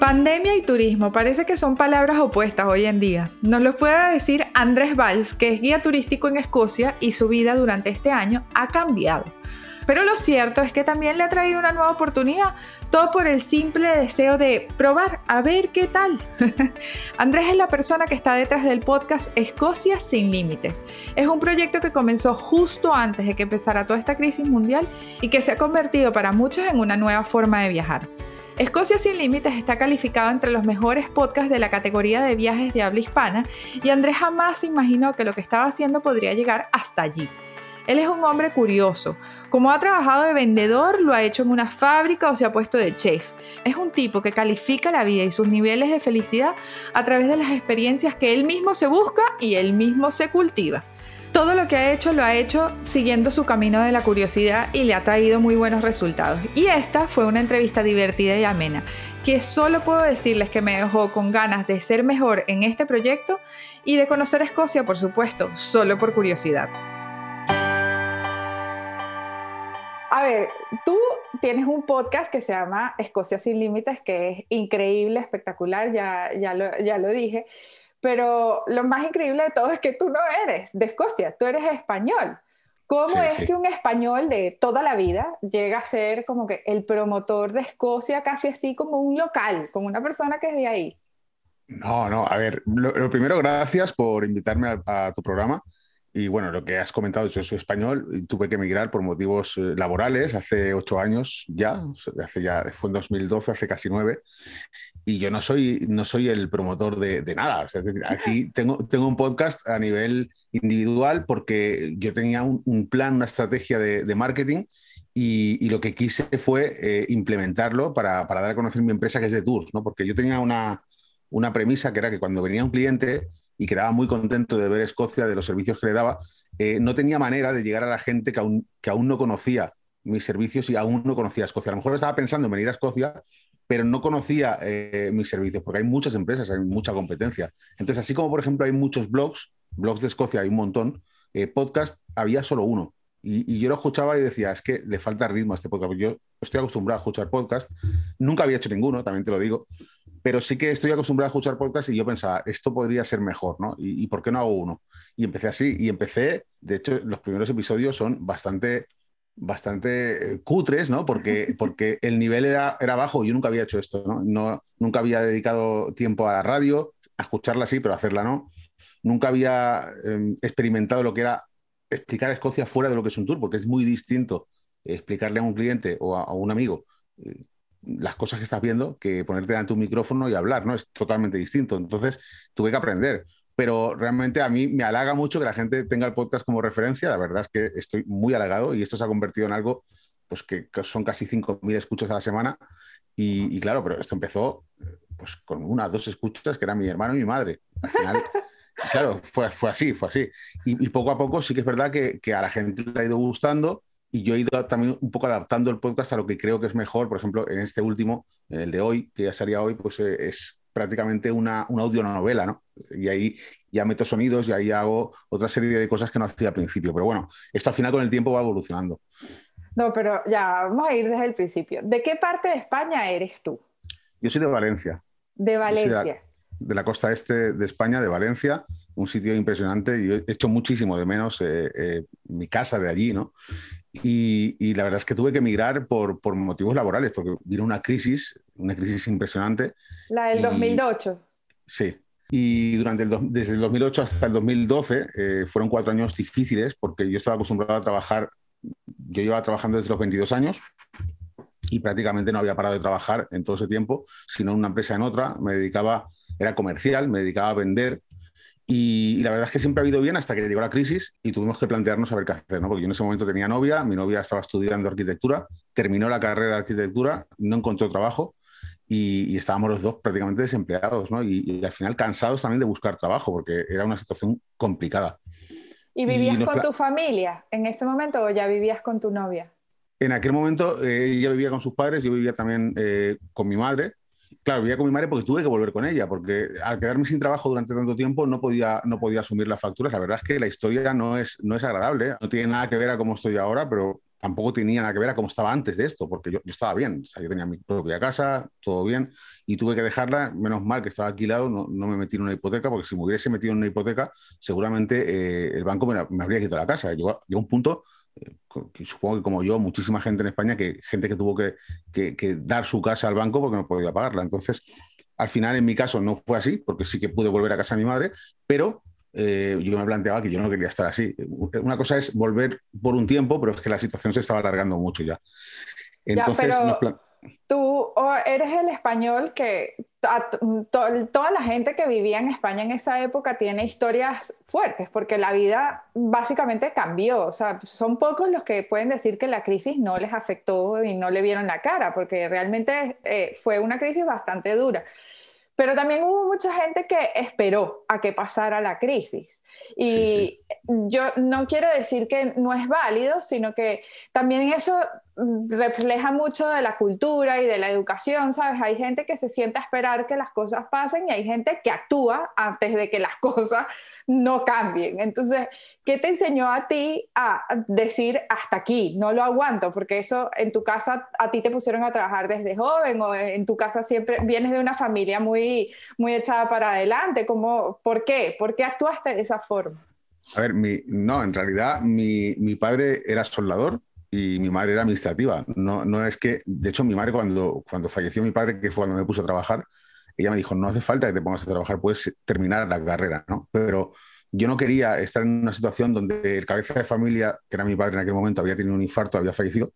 Pandemia y turismo parece que son palabras opuestas hoy en día. Nos lo puede decir Andrés Valls, que es guía turístico en Escocia y su vida durante este año ha cambiado. Pero lo cierto es que también le ha traído una nueva oportunidad, todo por el simple deseo de probar, a ver qué tal. Andrés es la persona que está detrás del podcast Escocia sin Límites. Es un proyecto que comenzó justo antes de que empezara toda esta crisis mundial y que se ha convertido para muchos en una nueva forma de viajar. Escocia sin Límites está calificado entre los mejores podcasts de la categoría de viajes de habla hispana y Andrés jamás se imaginó que lo que estaba haciendo podría llegar hasta allí. Él es un hombre curioso. Como ha trabajado de vendedor, lo ha hecho en una fábrica o se ha puesto de chef. Es un tipo que califica la vida y sus niveles de felicidad a través de las experiencias que él mismo se busca y él mismo se cultiva. Todo lo que ha hecho lo ha hecho siguiendo su camino de la curiosidad y le ha traído muy buenos resultados. Y esta fue una entrevista divertida y amena, que solo puedo decirles que me dejó con ganas de ser mejor en este proyecto y de conocer Escocia, por supuesto, solo por curiosidad. A ver, tú tienes un podcast que se llama Escocia sin Límites, que es increíble, espectacular, ya, ya, lo, ya lo dije. Pero lo más increíble de todo es que tú no eres de Escocia, tú eres español. ¿Cómo es que un español de toda la vida llega a ser como que el promotor de Escocia, casi así como un local, como una persona que es de ahí? No, no, a ver, lo, primero, gracias por invitarme a, tu programa. Y bueno, lo que has comentado, yo soy español y tuve que emigrar por motivos eh, laborales hace ocho años ya, hace ya, fue en 2012, hace casi nueve y yo no soy, no soy el promotor de, nada. aquí tengo, tengo un podcast a nivel individual porque yo tenía un, plan, una estrategia de, marketing y, lo que quise fue eh, implementarlo para, dar a conocer mi empresa que es de tours, ¿no? porque yo tenía una, una premisa que era que cuando venía un cliente y quedaba muy contento de ver Escocia, de los servicios que le daba, eh, no tenía manera de llegar a la gente que aún, que aún no conocía mis servicios y aún no conocía Escocia. A lo mejor estaba pensando en venir a Escocia, pero no conocía eh, mis servicios, porque hay muchas empresas, hay mucha competencia. Entonces, así como, por ejemplo, hay muchos blogs, blogs de Escocia hay un montón, eh, podcast había solo uno. Y, yo lo escuchaba y decía, es que le falta ritmo a este podcast. Yo estoy acostumbrado a escuchar podcast, nunca había hecho ninguno, también te lo digo, pero sí que estoy acostumbrado a escuchar podcast y yo pensaba, esto podría ser mejor, ¿no? ¿Y, y por qué no hago uno? Y empecé así, y empecé, de hecho, los primeros episodios son bastante bastante eh, cutres, ¿no? Porque, porque el nivel era, era bajo. Yo nunca había hecho esto, ¿no? ¿no? Nunca había dedicado tiempo a la radio, a escucharla sí, pero a hacerla no. Nunca había em, experimentado lo que era explicar a Escocia fuera de lo que es un tour, porque es muy distinto explicarle a un cliente o a, un amigo eh, las cosas que estás viendo que ponerte delante un micrófono y hablar, ¿no? Es totalmente distinto. Entonces tuve que aprender pero realmente a mí me halaga mucho que la gente tenga el podcast como referencia. La verdad es que estoy muy halagado y esto se ha convertido en algo pues que son casi 5.000 escuchas a la semana. Y, claro, pero esto empezó pues con una, dos escuchas que eran mi hermano y mi madre. Al final, claro, fue, fue así, fue así. Y, poco a poco sí que es verdad que, a la gente le ha ido gustando y yo he ido también un poco adaptando el podcast a lo que creo que es mejor. Por ejemplo, en este último, en el de hoy, que ya salía hoy, pues eh, es prácticamente una, una audionovela, ¿no? Y ahí ya meto sonidos y ahí hago otra serie de cosas que no hacía al principio. Pero bueno, esto al final con el tiempo va evolucionando. No, pero ya, vamos a ir desde el principio. ¿De qué parte de España eres tú? Yo soy de Valencia. De Valencia. De la, costa este de España, de Valencia, un sitio impresionante. Y he hecho muchísimo de menos eh, eh, mi casa de allí, ¿no? Y, la verdad es que tuve que emigrar por, por, motivos laborales, porque vino una crisis, una crisis impresionante. La del 2008. Sí. Y durante el, desde el 2008 hasta el 2012 eh, fueron cuatro años difíciles, porque yo estaba acostumbrado a trabajar, yo llevaba trabajando desde los 22 años y prácticamente no había parado de trabajar en todo ese tiempo, sino en una empresa en otra. Me dedicaba, era comercial, me dedicaba a vender y, la verdad es que siempre ha ido bien hasta que llegó la crisis y tuvimos que plantearnos a ver qué hacer, ¿no? Porque yo en ese momento tenía novia, mi novia estaba estudiando arquitectura, terminó la carrera de arquitectura, no encontró trabajo y, estábamos los dos prácticamente desempleados, ¿no? Y, al final cansados también de buscar trabajo porque era una situación complicada. ¿Y vivías con tu familia en ese momento o ya vivías con tu novia? En aquel momento eh, ella vivía con sus padres, yo vivía también eh, con mi madre claro, vivía con mi madre porque tuve que volver con ella, porque al quedarme sin trabajo durante tanto tiempo no podía, no podía asumir las facturas. La verdad es que la historia no es, no es agradable, no tiene nada que ver a cómo estoy ahora, pero tampoco tenía nada que ver a cómo estaba antes de esto, porque yo, estaba bien, o sea, yo tenía mi propia casa, todo bien, y tuve que dejarla, menos mal que estaba alquilado, no, no me metí en una hipoteca, porque si me hubiese metido en una hipoteca, seguramente eh, el banco me, me, habría quitado la casa. Llegó, llegó un punto, supongo que como yo, muchísima gente en España, que gente que tuvo que, que, que dar su casa al banco porque no podía pagarla. Entonces, al final, en mi caso, no fue así, porque sí que pude volver a casa a mi madre, pero eh, yo me planteaba que yo no quería estar así. Una cosa es volver por un tiempo, pero es que la situación se estaba alargando mucho ya. Entonces, tú eres el español que toda la gente que vivía en España en esa época tiene historias fuertes, porque la vida básicamente cambió. O sea, son pocos los que pueden decir que la crisis no les afectó y no le vieron la cara, porque realmente eh, fue una crisis bastante dura. Pero también hubo mucha gente que esperó a que pasara la crisis. Y yo no quiero decir que no es válido, sino que también eso refleja mucho de la cultura y de la educación, ¿sabes? Hay gente que se sienta a esperar que las cosas pasen y hay gente que actúa antes de que las cosas no cambien. Entonces, ¿qué te enseñó a ti a decir hasta aquí, no lo aguanto? Porque eso en tu casa a ti te pusieron a trabajar desde joven o en tu casa siempre vienes de una familia muy, muy echada para adelante. ¿Cómo, ¿Por qué? ¿Por qué actuaste de esa forma? A ver, mi, no, en realidad mi, mi padre era soldador y mi madre era administrativa. No, no es que, de hecho, mi madre cuando, cuando falleció mi padre, que fue cuando me puso a trabajar, ella me dijo, no hace falta que te pongas a trabajar, puedes terminar la carrera, ¿no? Pero yo no quería estar en una situación donde el cabeza de familia, que era mi padre en aquel momento, había tenido un infarto, había fallecido,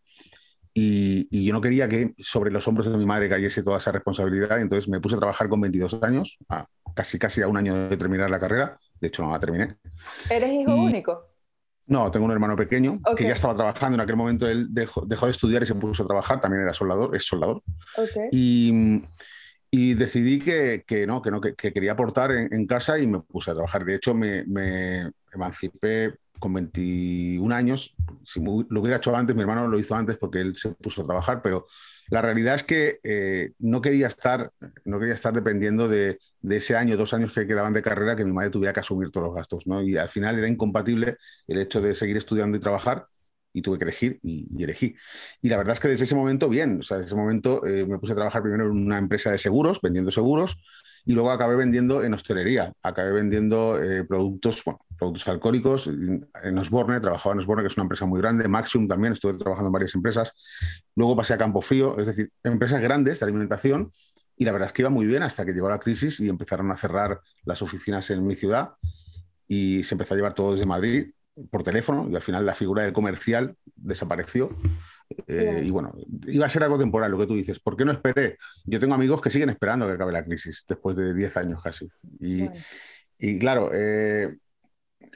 y, y, yo no quería que sobre los hombros de mi madre cayese toda esa responsabilidad, entonces me puse a trabajar con 22 años, a casi, casi a un año de terminar la carrera, de hecho no la terminé. ¿Eres hijo único? No, tengo un hermano pequeño que ya estaba trabajando. En aquel momento él dejó, de estudiar y se puso a trabajar. También era soldador, es soldador. Y, y, decidí que, que, no, que, no, que, quería aportar en, casa y me puse a trabajar. De hecho, me, me emancipé con 21 años. Si lo hubiera hecho antes, mi hermano lo hizo antes porque él se puso a trabajar, pero la realidad es que eh, no, quería estar, no quería estar dependiendo de, ese año, dos años que quedaban de carrera, que mi madre tuviera que asumir todos los gastos. ¿no? Y al final era incompatible el hecho de seguir estudiando y trabajar y tuve que elegir y, elegí. Y la verdad es que desde ese momento, bien, o sea, desde ese momento eh, me puse a trabajar primero en una empresa de seguros, vendiendo seguros, y luego acabé vendiendo en hostelería, acabé vendiendo eh, productos, productos alcohólicos. En Osborne, trabajaba en Osborne, que es una empresa muy grande, Maximum también, estuve trabajando en varias empresas. Luego pasé a Campo Frío, es decir, empresas grandes de alimentación. Y la verdad es que iba muy bien hasta que llegó la crisis y empezaron a cerrar las oficinas en mi ciudad y se empezó a llevar todo desde Madrid por teléfono y al final la figura del comercial desapareció. Eh, y bueno, iba a ser algo temporal lo que tú dices. ¿Por qué no esperé? Yo tengo amigos que siguen esperando que acabe la crisis después de 10 años casi. Y, y claro, eh,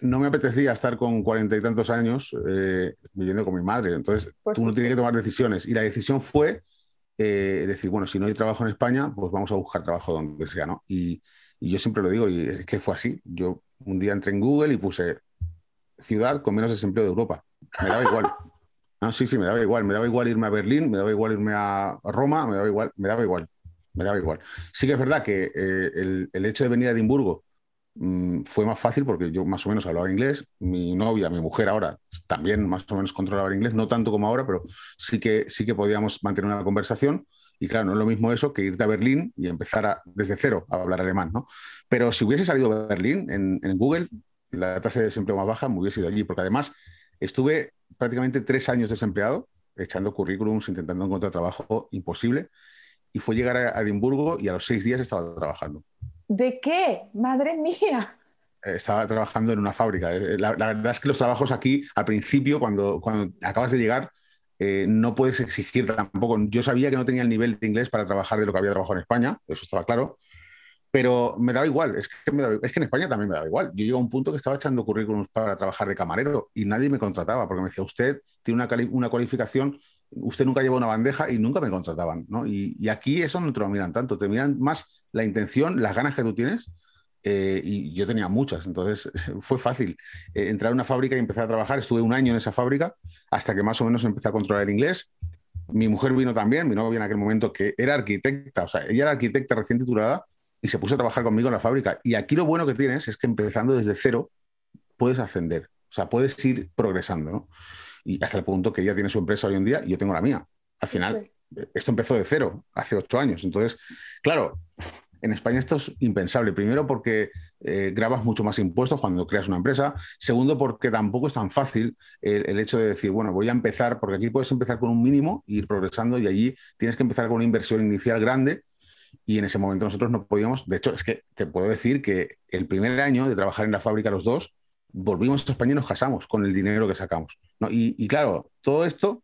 no me apetecía estar con cuarenta y tantos años eh, viviendo con mi madre. Entonces, tú no tienes que tomar decisiones. Y la decisión fue decir, bueno, si no hay trabajo en España, pues vamos a buscar trabajo donde sea, ¿no? Y, y yo siempre lo digo, y es que fue así. Yo un día entré en Google y puse ciudad con menos desempleo de Europa. Me daba igual. Ah, sí, sí, me daba igual. Me daba igual irme a Berlín, me daba igual irme a Roma, me daba igual, me daba igual. Me daba igual. Sí que es verdad que eh, el, el, hecho de venir a Edimburgo mm, fue más fácil porque yo más o menos hablaba inglés. Mi novia, mi mujer ahora también más o menos controlaba el inglés, no tanto como ahora, pero sí que, sí que podíamos mantener una conversación. Y claro, no es lo mismo eso que irte a Berlín y empezar desde cero a hablar alemán, ¿no? Pero si hubiese salido a Berlín en, en Google, la tasa de desempleo más baja, me hubiese ido allí, porque además estuve prácticamente tres años desempleado, echando currículums, intentando encontrar trabajo imposible, y fue llegar a Edimburgo y a los seis días estaba trabajando. ¿De qué? Madre mía. Eh, estaba trabajando en una fábrica. Eh, la, verdad es que los trabajos aquí, al principio, cuando, cuando acabas de llegar, eh, no puedes exigir tampoco. Yo sabía que no tenía el nivel de inglés para trabajar de lo que había trabajado en España, eso estaba claro, pero me daba igual, es que, es que en España también me daba igual. Yo llegué a un punto que estaba echando currículums para trabajar de camarero y nadie me contrataba porque me decía, usted tiene una, una cualificación, usted nunca lleva una bandeja y nunca me contrataban. ¿no? Y, y, aquí eso no te lo miran tanto, te miran más la intención, las ganas que tú tienes. Eh, y yo tenía muchas, entonces fue fácil eh, entrar a una fábrica y empezar a trabajar. Estuve un año en esa fábrica hasta que más o menos empecé a controlar el inglés. Mi mujer vino también, mi novia en aquel momento que era arquitecta, o sea, ella era arquitecta recién titulada y se puso a trabajar conmigo en la fábrica. Y aquí lo bueno que tienes es que empezando desde cero puedes ascender, o sea, puedes ir progresando, ¿no? y hasta el punto que ella tiene su empresa hoy en día y yo tengo la mía. Al final, esto empezó de cero, hace ocho años. Entonces, claro, en España esto es impensable. Primero porque eh, grabas mucho más impuestos cuando creas una empresa. Segundo porque tampoco es tan fácil el, hecho de decir, bueno, voy a empezar, porque aquí puedes empezar con un mínimo e ir progresando y allí tienes que empezar con una inversión inicial grande y en ese momento nosotros no podíamos. De hecho, es que te puedo decir que el primer año de trabajar en la fábrica los dos, volvimos a España y nos casamos con el dinero que sacamos. y claro, todo esto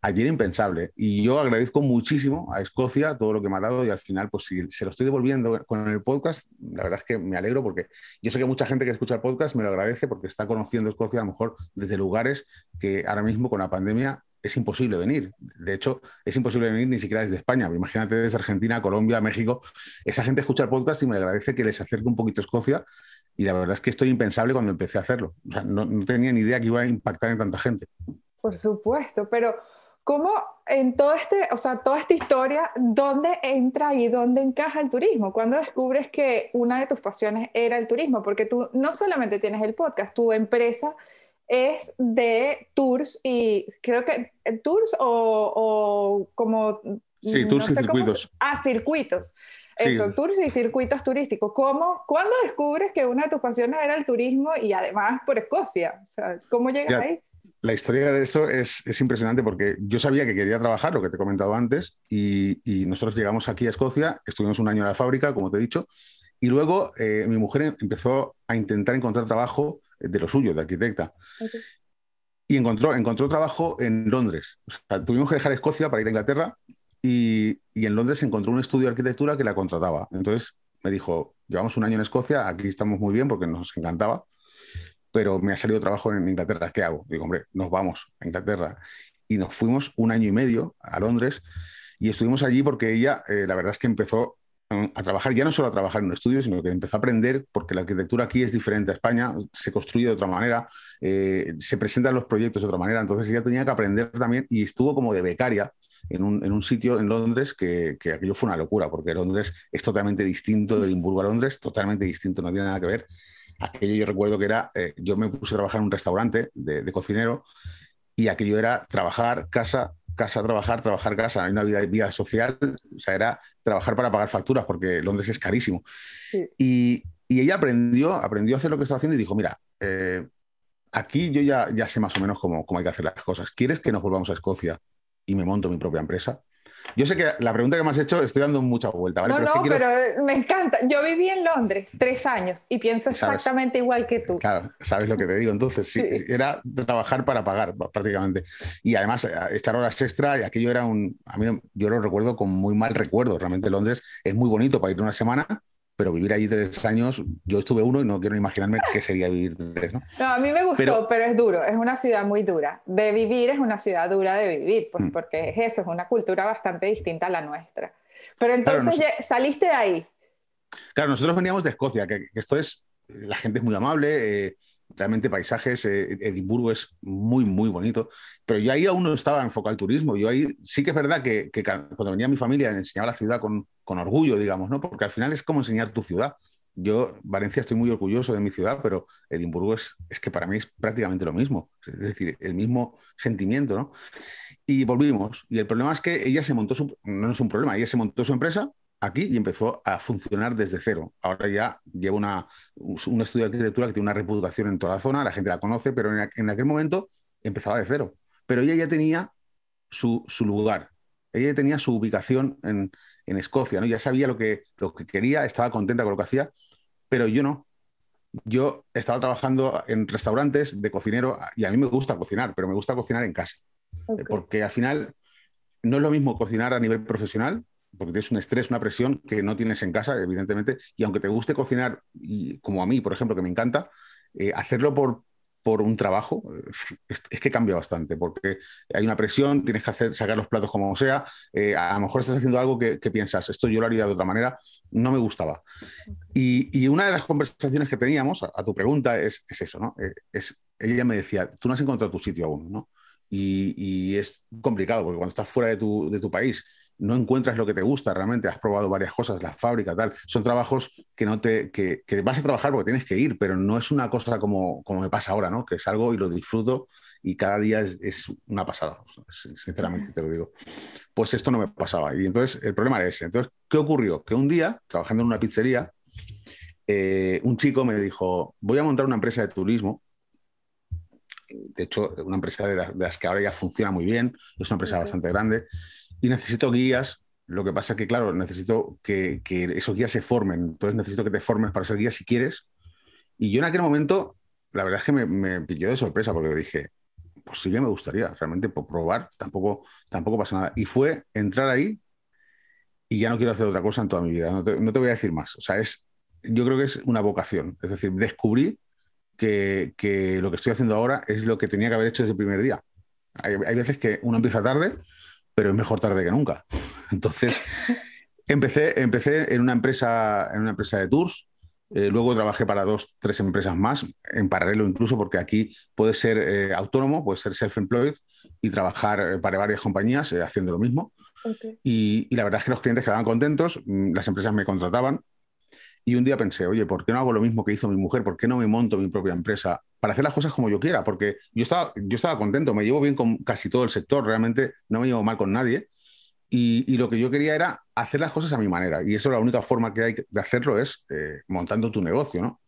ayer impensable. Y yo agradezco muchísimo a Escocia todo lo que me ha dado y al final, pues si se lo estoy devolviendo con el podcast, la verdad es que me alegro porque yo sé que mucha gente que escucha el podcast me lo agradece porque está conociendo Escocia a lo mejor desde lugares que ahora mismo con la pandemia es imposible venir. De hecho, es imposible venir ni siquiera desde España. Imagínate desde Argentina, Colombia, México. Esa gente escucha el podcast y me agradece que les acerque un poquito a Escocia. Y la verdad es que esto es impensable cuando empecé a hacerlo. no, no tenía ni idea que iba a impactar en tanta gente. Por supuesto, pero ¿Cómo en todo este, o sea, toda esta historia, dónde entra y dónde encaja el turismo? ¿Cuándo descubres que una de tus pasiones era el turismo? Porque tú no solamente tienes el podcast, tu empresa es de tours y creo que eh, tours o, como... Sí, tours y circuitos. ah, circuitos. Eso, tours y circuitos turísticos. ¿Cómo, ¿Cuándo descubres que una de tus pasiones era el turismo y además por Escocia? O sea, ¿cómo llegas ahí? la historia de eso es, impresionante porque yo sabía que quería trabajar, lo que te he comentado antes, y, nosotros llegamos aquí a Escocia, estuvimos un año en la fábrica, como te he dicho, y luego eh, mi mujer empezó a intentar encontrar trabajo de lo suyo, de arquitecta. Y encontró, encontró trabajo en Londres. tuvimos que dejar Escocia para ir a Inglaterra y, y en Londres encontró un estudio de arquitectura que la contrataba. Entonces me dijo, llevamos un año en Escocia, aquí estamos muy bien porque nos encantaba pero me ha salido trabajo en Inglaterra, ¿qué hago? Digo, hombre, nos vamos a Inglaterra. Y nos fuimos un año y medio a Londres y estuvimos allí porque ella, eh, la verdad es que empezó a trabajar, ya no solo a trabajar en un estudio, sino que empezó a aprender, porque la arquitectura aquí es diferente a España, se construye de otra manera, eh, se presentan los proyectos de otra manera, entonces ella tenía que aprender también y estuvo como de becaria en un, en un sitio en Londres que, que, aquello fue una locura, porque Londres es totalmente distinto de Edimburgo a Londres, totalmente distinto, no tiene nada que ver. Aquello yo recuerdo que era, eh, yo me puse a trabajar en un restaurante de, cocinero y aquello era trabajar, casa, casa, trabajar, trabajar, casa. Hay una vida, vida social, o sea, era trabajar para pagar facturas porque Londres es carísimo. Y, y, ella aprendió, aprendió a hacer lo que estaba haciendo y dijo, mira, eh, aquí yo ya, ya sé más o menos cómo, cómo hay que hacer las cosas. ¿Quieres que nos volvamos a Escocia y me monto mi propia empresa? Yo sé que la pregunta que me has hecho estoy dando mucha vuelta, ¿vale? No, no, pero eh, me encanta. Yo viví en Londres tres años y pienso exactamente igual que tú. Claro, sabes lo que te digo. Entonces, sí, era trabajar para pagar prácticamente. Y además, eh, echar horas extra y aquello era un... A mí yo lo recuerdo con muy mal recuerdo. Realmente Londres es muy bonito para ir una semana, pero vivir allí tres años, yo estuve uno y no quiero imaginarme qué sería vivir tres, ¿no? No, a mí me gustó, pero, es duro, es una ciudad muy dura. De vivir es una ciudad dura de vivir, pues, mm. porque es eso, es una cultura bastante distinta a la nuestra. Pero entonces saliste de ahí. Claro, nosotros veníamos de Escocia, que, esto es, la gente es muy amable, eh, realmente paisajes, eh, Edimburgo es muy, muy bonito, pero yo ahí aún no estaba enfocado al turismo, yo ahí sí que es verdad que, cuando venía mi familia enseñaba la ciudad con, con, orgullo, digamos, ¿no? porque al final es como enseñar tu ciudad. Yo, Valencia, estoy muy orgulloso de mi ciudad, pero Edimburgo es, es que para mí es prácticamente lo mismo, es decir, el mismo sentimiento, ¿no? Y volvimos, y el problema es que ella se montó su, no es un problema, ella se montó su empresa, aquí y empezó a funcionar desde cero. Ahora ya lleva una, un estudio de arquitectura que tiene una reputación en toda la zona, la gente la conoce, pero en, aquel momento empezaba de cero. Pero ella ya tenía su, lugar, ella ya tenía su ubicación en, Escocia, ¿no? ya sabía lo que, lo que quería, estaba contenta con lo que hacía, pero yo no. Yo estaba trabajando en restaurantes de cocinero y a mí me gusta cocinar, pero me gusta cocinar en casa. Porque al final no es lo mismo cocinar a nivel profesional porque tienes un estrés, una presión que no tienes en casa, evidentemente, y aunque te guste cocinar, y como a mí, por ejemplo, que me encanta, eh, hacerlo por, por un trabajo es, que cambia bastante, porque hay una presión, tienes que hacer, sacar los platos como sea, eh, a lo mejor estás haciendo algo que, piensas, esto yo lo haría de otra manera, no me gustaba. Y, una de las conversaciones que teníamos, a, tu pregunta, es, eso, ¿no? Eh, es, ella me decía, tú no has encontrado tu sitio aún, ¿no? Y, y, es complicado, porque cuando estás fuera de tu, de tu país no encuentras lo que te gusta realmente, has probado varias cosas, la fábrica, tal. Son trabajos que no te, vas a trabajar porque tienes que ir, pero no es una cosa como, como me pasa ahora, ¿no? Que salgo y lo disfruto y cada día es, una pasada, sinceramente te lo digo. Pues esto no me pasaba. Y entonces el problema era ese. Entonces, ¿qué ocurrió? Que un día, trabajando en una pizzería, eh, un chico me dijo, voy a montar una empresa de turismo. De hecho, una empresa de, las que ahora ya funciona muy bien, es una empresa bastante grande, y necesito guías lo que pasa es que, claro, necesito que, esos guías se formen. Entonces necesito que te formes para ser guía si quieres. Y yo en aquel momento, la verdad es que me, pilló de sorpresa porque dije, pues sí que me gustaría, realmente por probar, tampoco, tampoco pasa nada. Y fue entrar ahí y ya no quiero hacer otra cosa en toda mi vida. No te, voy a decir más. O sea, es, yo creo que es una vocación. Es decir, descubrí que, lo que estoy haciendo ahora es lo que tenía que haber hecho desde el primer día. Hay, hay veces que uno empieza tarde, pero es mejor tarde que nunca. Entonces, empecé, empecé en, una empresa, en una empresa de tours, eh, luego trabajé para dos, tres empresas más, en paralelo incluso, porque aquí puedes ser eh, autónomo, puedes ser self-employed y trabajar eh, para varias compañías haciendo lo mismo. Y, y, la verdad es que los clientes quedaban contentos, mm, las empresas me contrataban. Y un día pensé, oye, ¿por qué no hago lo mismo que hizo mi mujer? ¿Por qué no me monto mi propia empresa para hacer las cosas como yo quiera? Porque yo estaba, yo estaba contento, me llevo bien con casi todo el sector, realmente no me llevo mal con nadie. Y, lo que yo quería era hacer las cosas a mi manera. Y eso la única forma que hay de hacerlo es eh, montando tu negocio, ¿no?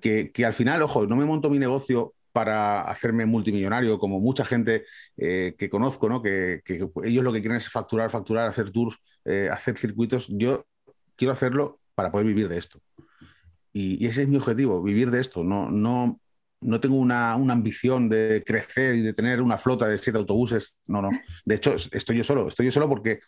Que, al final, ojo, no me monto mi negocio para hacerme multimillonario, como mucha gente eh, que conozco, ¿no? Que, ellos lo que quieren es facturar, facturar, hacer tours, eh, hacer circuitos. Yo quiero hacerlo para poder vivir de esto. Y, y, ese es mi objetivo, vivir de esto. No, no, no tengo una, ambición de crecer y de tener una flota de siete autobuses. No, no. De hecho, estoy yo solo. Estoy yo solo porque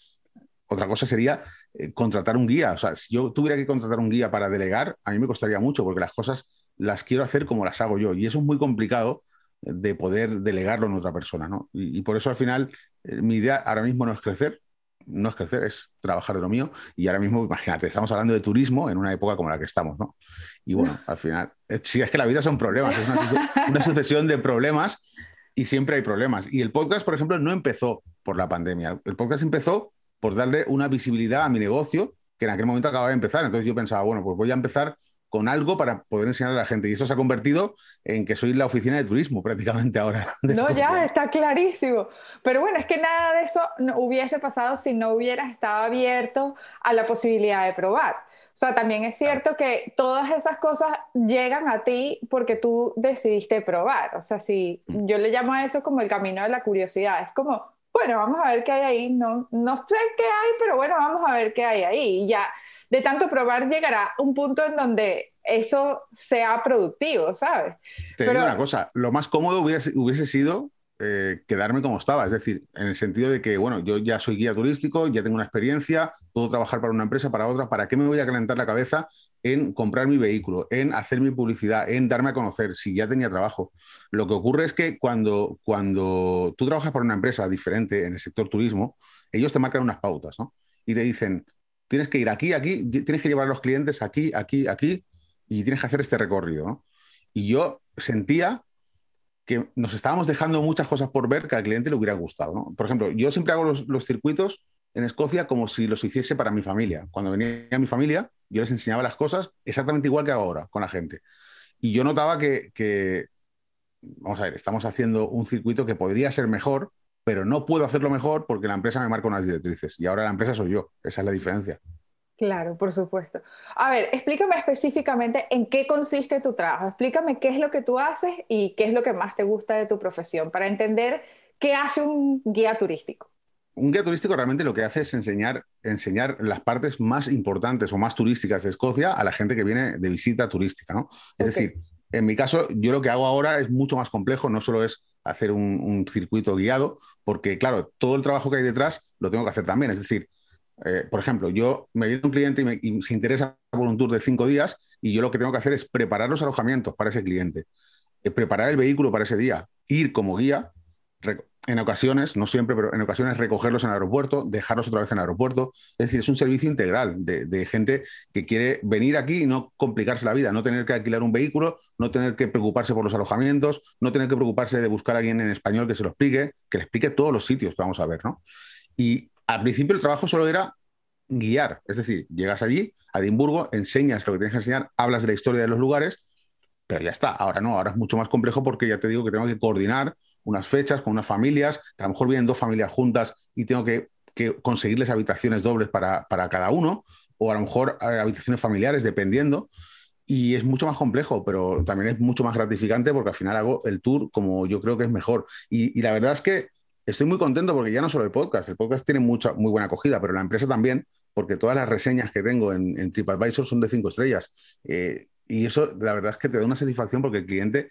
otra cosa sería eh, contratar un guía. O sea, si yo tuviera que contratar un guía para delegar, a mí me costaría mucho porque las cosas las quiero hacer como las hago yo. Y eso es muy complicado de poder delegarlo en otra persona. ¿no? Y, por eso al final eh, mi idea ahora mismo no es crecer, no es crecer, es trabajar de lo mío. Y ahora mismo, imagínate, estamos hablando de turismo en una época como la que estamos, ¿no? Y bueno, al final, eh, si es que la vida son problemas, es una, sucesión de problemas y siempre hay problemas. Y el podcast, por ejemplo, no empezó por la pandemia. El podcast empezó por darle una visibilidad a mi negocio que en aquel momento acababa de empezar. Entonces yo pensaba, bueno, pues voy a empezar con algo para poder enseñar a la gente. Y eso se ha convertido en que soy la oficina de turismo prácticamente ahora. No, ya está clarísimo. Pero bueno, es que nada de eso no hubiese pasado si no hubieras estado abierto a la posibilidad de probar. O sea, también es cierto que todas esas cosas llegan a ti porque tú decidiste probar. O sea, si mm. yo le llamo a eso como el camino de la curiosidad, es como, bueno, vamos a ver qué hay ahí. No, no sé qué hay, pero bueno, vamos a ver qué hay ahí. Y ya de tanto probar llegará un punto en donde eso sea productivo, ¿sabes? Te digo una cosa, lo más cómodo hubiese, hubiese sido eh, quedarme como estaba, es decir, en el sentido de que, bueno, yo ya soy guía turístico, ya tengo una experiencia, puedo trabajar para una empresa, para otra, ¿para qué me voy a calentar la cabeza en comprar mi vehículo, en hacer mi publicidad, en darme a conocer, si ya tenía trabajo? Lo que ocurre es que cuando, cuando tú trabajas para una empresa diferente en el sector turismo, ellos te marcan unas pautas, ¿no? Y te dicen, tienes que ir aquí, aquí, tienes que llevar a los clientes aquí, aquí, aquí, y tienes que hacer este recorrido. Y yo sentía que nos estábamos dejando muchas cosas por ver que al cliente le hubiera gustado. Por ejemplo, yo siempre hago los, circuitos en Escocia como si los hiciese para mi familia. Cuando venía mi familia, yo les enseñaba las cosas exactamente igual que ahora con la gente. Y yo notaba que, que, vamos a ver, estamos haciendo un circuito que podría ser mejor, pero no puedo hacerlo mejor porque la empresa me marca unas directrices y ahora la empresa soy yo. Esa es la diferencia. Claro, por supuesto. A ver, explícame específicamente en qué consiste tu trabajo. Explícame qué es lo que tú haces y qué es lo que más te gusta de tu profesión para entender qué hace un guía turístico. Un guía turístico realmente lo que hace es enseñar, enseñar las partes más importantes o más turísticas de Escocia a la gente que viene de visita turística. ¿no? Es decir, en mi caso, yo lo que hago ahora es mucho más complejo, no solo es hacer un, circuito guiado, porque claro, todo el trabajo que hay detrás lo tengo que hacer también. Es decir, eh, por ejemplo, yo me viene un cliente y, se interesa por un tour de cinco días y yo lo que tengo que hacer es preparar los alojamientos para ese cliente, eh, preparar el vehículo para ese día, ir como guía, en ocasiones, no siempre, pero en ocasiones recogerlos en el aeropuerto, dejarlos otra vez en el aeropuerto. Es decir, es un servicio integral de, gente que quiere venir aquí y no complicarse la vida, no tener que alquilar un vehículo, no tener que preocuparse por los alojamientos, no tener que preocuparse de buscar a alguien en español que se lo explique, que le explique todos los sitios que vamos a ver, ¿no? Y al principio el trabajo solo era guiar, es decir, llegas allí, a Edimburgo, enseñas lo que tienes que enseñar, hablas de la historia de los lugares, pero ya está, ahora no, ahora es mucho más complejo porque ya te digo que tengo que coordinar unas fechas con unas familias, que a lo mejor vienen dos familias juntas y tengo que, conseguirles habitaciones dobles para, cada uno, o a lo mejor eh, habitaciones familiares, dependiendo. Y es mucho más complejo, pero también es mucho más gratificante porque al final hago el tour como yo creo que es mejor. Y, la verdad es que estoy muy contento porque ya no solo el podcast, el podcast tiene mucha, muy buena acogida, pero la empresa también, porque todas las reseñas que tengo en, TripAdvisor son de cinco estrellas. Eh, y eso, la verdad es que te da una satisfacción porque el cliente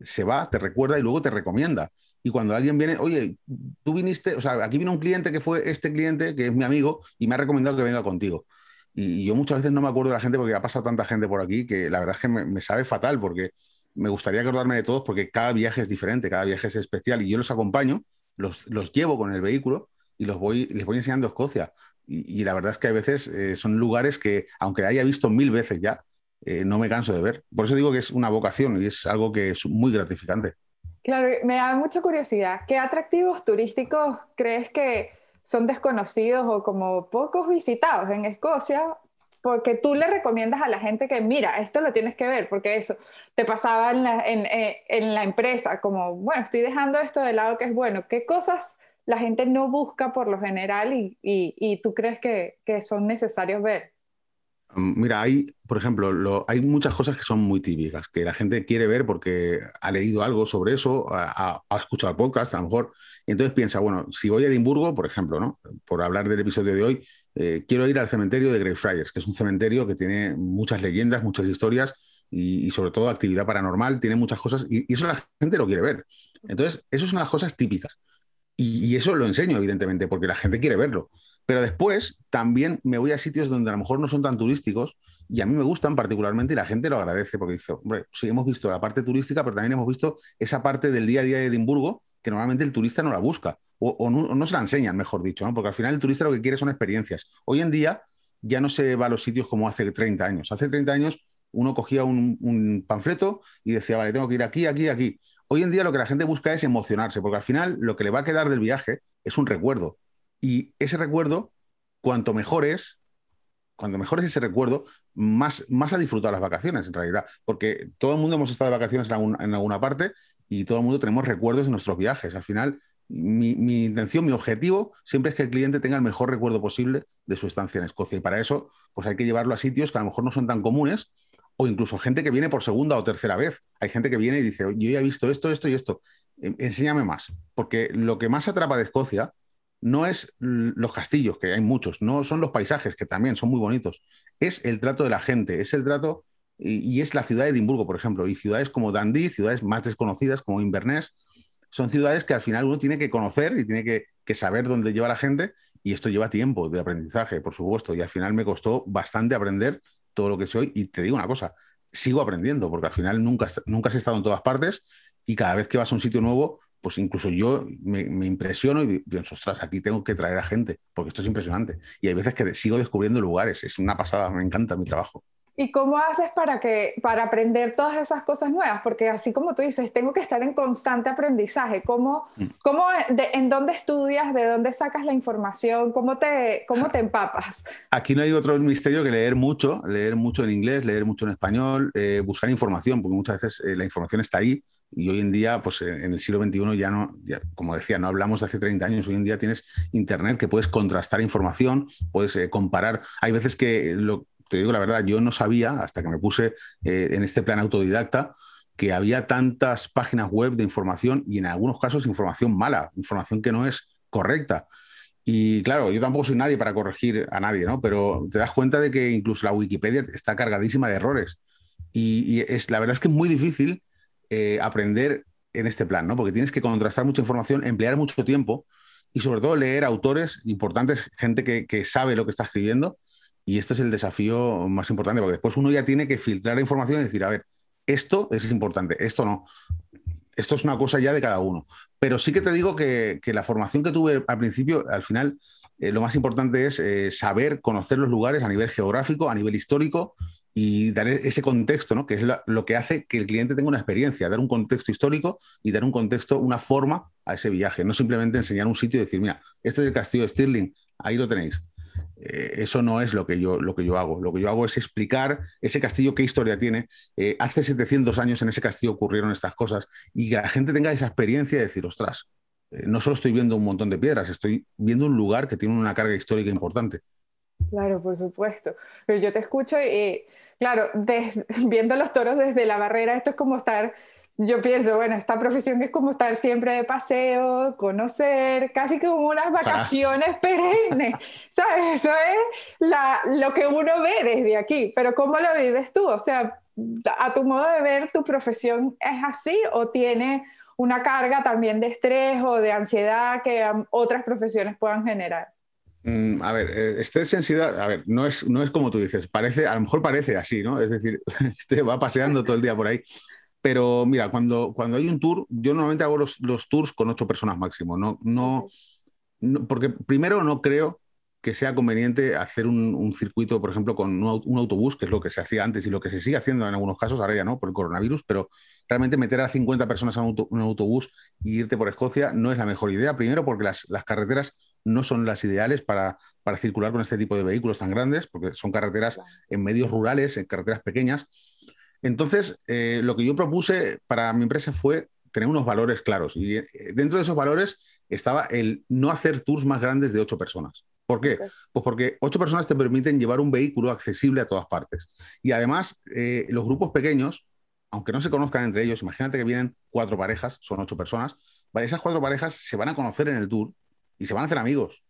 se va, te recuerda y luego te recomienda. Y cuando alguien viene, oye, tú viniste, o sea, aquí vino un cliente que fue este cliente, que es mi amigo, y me ha recomendado que venga contigo. Y, yo muchas veces no me acuerdo de la gente porque ha pasado tanta gente por aquí que la verdad es que me, sabe fatal porque me gustaría acordarme de todos porque cada viaje es diferente, cada viaje es especial y yo los acompaño, los, los llevo con el vehículo y los voy, les voy enseñando Escocia. Y, la verdad es que a veces eh, son lugares que, aunque haya visto mil veces ya, eh, no me canso de ver. Por eso digo que es una vocación y es algo que es muy gratificante. Claro, me da mucha curiosidad. ¿Qué atractivos turísticos crees que son desconocidos o como pocos visitados en Escocia? Porque tú le recomiendas a la gente que, mira, esto lo tienes que ver, porque eso te pasaba en la, eh, empresa, como, bueno, estoy dejando esto de lado que es bueno. ¿Qué cosas la gente no busca por lo general y, tú crees que, que son necesarios ver? Mm, mira, hay, por ejemplo, hay muchas cosas que son muy típicas, que la gente quiere ver porque ha leído algo sobre eso, ha, escuchado el podcast, a lo mejor, entonces piensa, bueno, si voy a Edimburgo, por ejemplo, ¿no? por hablar del episodio de hoy, eh, quiero ir al cementerio de Greyfriars, que es un cementerio que tiene muchas leyendas, muchas historias y, sobre todo actividad paranormal, tiene muchas cosas, y, eso la gente lo quiere ver. Entonces, esas son las cosas típicas. y eso lo enseño, evidentemente, porque la gente quiere verlo. Pero después también me voy a sitios donde a lo mejor no son tan turísticos y a mí me gustan particularmente y la gente lo agradece porque dice, hombre, sí, hemos visto la parte turística, pero también hemos visto esa parte del día a día de Edimburgo que normalmente el turista no la busca o, no, se la enseñan, mejor dicho, ¿no? porque al final el turista lo que quiere son experiencias. Hoy en día ya no se va a los sitios como hace 30 años. Hace 30 años uno cogía un, un panfleto y decía, vale, tengo que ir aquí, aquí, aquí. Hoy en día lo que la gente busca es emocionarse, porque al final lo que le va a quedar del viaje es un recuerdo. Y ese recuerdo, cuanto mejor es, cuanto mejor es ese recuerdo, más, más ha disfrutado las vacaciones, en realidad. Porque todo el mundo hemos estado de vacaciones en, alguna parte y todo el mundo tenemos recuerdos de nuestros viajes. Al final, mi, mi, intención, mi objetivo, siempre es que el cliente tenga el mejor recuerdo posible de su estancia en Escocia. Y para eso, pues hay que llevarlo a sitios que a lo mejor no son tan comunes, o incluso gente que viene por segunda o tercera vez. Hay gente que viene y dice, yo ya he visto esto, esto y esto. Enséñame más. Porque lo que más atrapa de Escocia no es los castillos, que hay muchos, no son los paisajes, que también son muy bonitos, es el trato de la gente, es el trato y, es la ciudad de Edimburgo, por ejemplo, y ciudades como Dundee, ciudades más desconocidas como Inverness, son ciudades que al final uno tiene que conocer y tiene que, saber dónde lleva la gente y esto lleva tiempo de aprendizaje, por supuesto, y al final me costó bastante aprender todo lo que soy y te digo una cosa, sigo aprendiendo porque al final nunca, nunca has estado en todas partes y cada vez que vas a un sitio nuevo pues incluso yo me, impresiono y pienso, ostras, aquí tengo que traer a gente, porque esto es impresionante. Y hay veces que sigo descubriendo lugares, es una pasada, me encanta mi trabajo. ¿Y cómo haces para, que, para aprender todas esas cosas nuevas? Porque así como tú dices, tengo que estar en constante aprendizaje. ¿Cómo, mm. cómo ¿En dónde estudias? ¿De dónde sacas la información? ¿Cómo te, cómo te empapas? Aquí no hay otro misterio que leer mucho, leer mucho en inglés, leer mucho en español, eh, buscar información, porque muchas veces eh, la información está ahí y hoy en día, pues en el siglo XXI ya no, como decía, no hablamos de hace 30 años, hoy en día tienes Internet que puedes contrastar información, puedes eh, comparar. Hay veces que lo, te digo la verdad, yo no sabía, hasta que me puse eh, en este plan autodidacta, que había tantas páginas web de información y en algunos casos información mala, información que no es correcta. Y claro, yo tampoco soy nadie para corregir a nadie, ¿no? Pero te das cuenta de que incluso la Wikipedia está cargadísima de errores. Y, es, la verdad es que es muy difícil eh, aprender en este plan, ¿no? Porque tienes que contrastar mucha información, emplear mucho tiempo y sobre todo leer autores importantes, gente que, que sabe lo que está escribiendo y este es el desafío más importante, porque después uno ya tiene que filtrar la información y decir, a ver, esto es importante, esto no. Esto es una cosa ya de cada uno. Pero sí que te digo que, la formación que tuve al principio, al final, eh, lo más importante es eh, saber conocer los lugares a nivel geográfico, a nivel histórico y dar ese contexto, ¿no? que es lo que hace que el cliente tenga una experiencia, dar un contexto histórico y dar un contexto, una forma a ese viaje. No simplemente enseñar un sitio y decir, mira, este es el castillo de Stirling, ahí lo tenéis. eh, eso no es lo que, yo, lo que yo hago. Lo que yo hago es explicar ese castillo qué historia tiene. Eh, hace 700 años en ese castillo ocurrieron estas cosas y que la gente tenga esa experiencia de decir, ostras, eh, no solo estoy viendo un montón de piedras, estoy viendo un lugar que tiene una carga histórica importante. Claro, por supuesto. Pero yo te escucho y, claro, viendo los toros desde la barrera, esto es como estar yo pienso, bueno, esta profesión es como estar siempre de paseo, conocer, casi como unas vacaciones perennes, ¿sabes? Eso es la, lo que uno ve desde aquí, pero ¿cómo lo vives tú? O sea, a tu modo de ver, ¿tu profesión es así o tiene una carga también de estrés o de ansiedad que otras profesiones puedan generar? Mm, a ver, eh, estrés y ansiedad, a ver, no es, no es como tú dices, parece, a lo mejor parece así, ¿no? Es decir, este va paseando todo el día por ahí. Pero mira, cuando, cuando hay un tour, yo normalmente hago los, los tours con ocho personas máximo. No, no, porque primero no creo que sea conveniente hacer un, circuito, por ejemplo, con un, autobús, que es lo que se hacía antes y lo que se sigue haciendo en algunos casos, ahora ya no, por el coronavirus, pero realmente meter a 50 personas en un, autobús y irte por Escocia no es la mejor idea. Primero, porque las, las carreteras no son las ideales para, para, circular con este tipo de vehículos tan grandes, porque son carreteras en medios rurales, en carreteras pequeñas. Entonces, eh, lo que yo propuse para mi empresa fue tener unos valores claros. Y eh, dentro de esos valores estaba el no hacer tours más grandes de ocho personas. ¿Por qué? Pues porque ocho personas te permiten llevar un vehículo accesible a todas partes. Y además, eh, los grupos pequeños, aunque no se conozcan entre ellos, imagínate que vienen cuatro parejas, son ocho personas, esas cuatro parejas se van a conocer en el tour y se van a hacer amigos.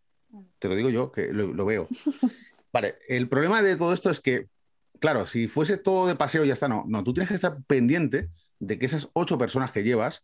Te lo digo yo, que lo veo. Vale, el problema de todo esto es que claro, si fuese todo de paseo y ya está, no, no, tú tienes que estar pendiente de que esas ocho personas que llevas,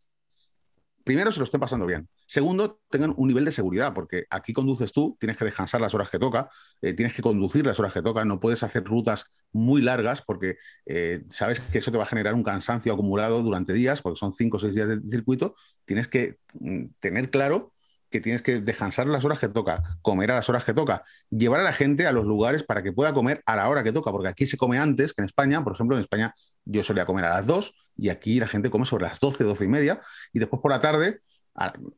primero se lo estén pasando bien. Segundo, tengan un nivel de seguridad, porque aquí conduces tú, tienes que descansar las horas que toca, eh, tienes que conducir las horas que toca, no puedes hacer rutas muy largas porque eh, sabes que eso te va a generar un cansancio acumulado durante días, porque son cinco o seis días de circuito. Tienes que mm, tener claro que tienes que descansar las horas que toca, comer a las horas que toca, llevar a la gente a los lugares para que pueda comer a la hora que toca, porque aquí se come antes que en España, por ejemplo, en España yo solía comer a las 2 y aquí la gente come sobre las 12, 12 y media y después por la tarde,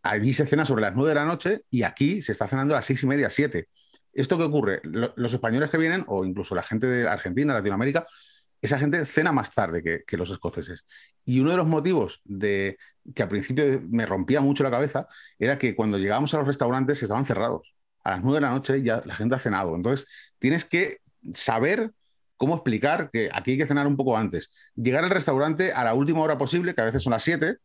allí se cena sobre las 9 de la noche y aquí se está cenando a las 6 y media, 7. ¿Esto qué ocurre? Los españoles que vienen, o incluso la gente de Argentina, Latinoamérica, esa gente cena más tarde que, los escoceses. Y uno de los motivos de que al principio me rompía mucho la cabeza era que cuando llegábamos a los restaurantes estaban cerrados. A las nueve de la noche ya la gente ha cenado. Entonces tienes que saber cómo explicar que aquí hay que cenar un poco antes. Llegar al restaurante a la última hora posible, que a veces son las siete,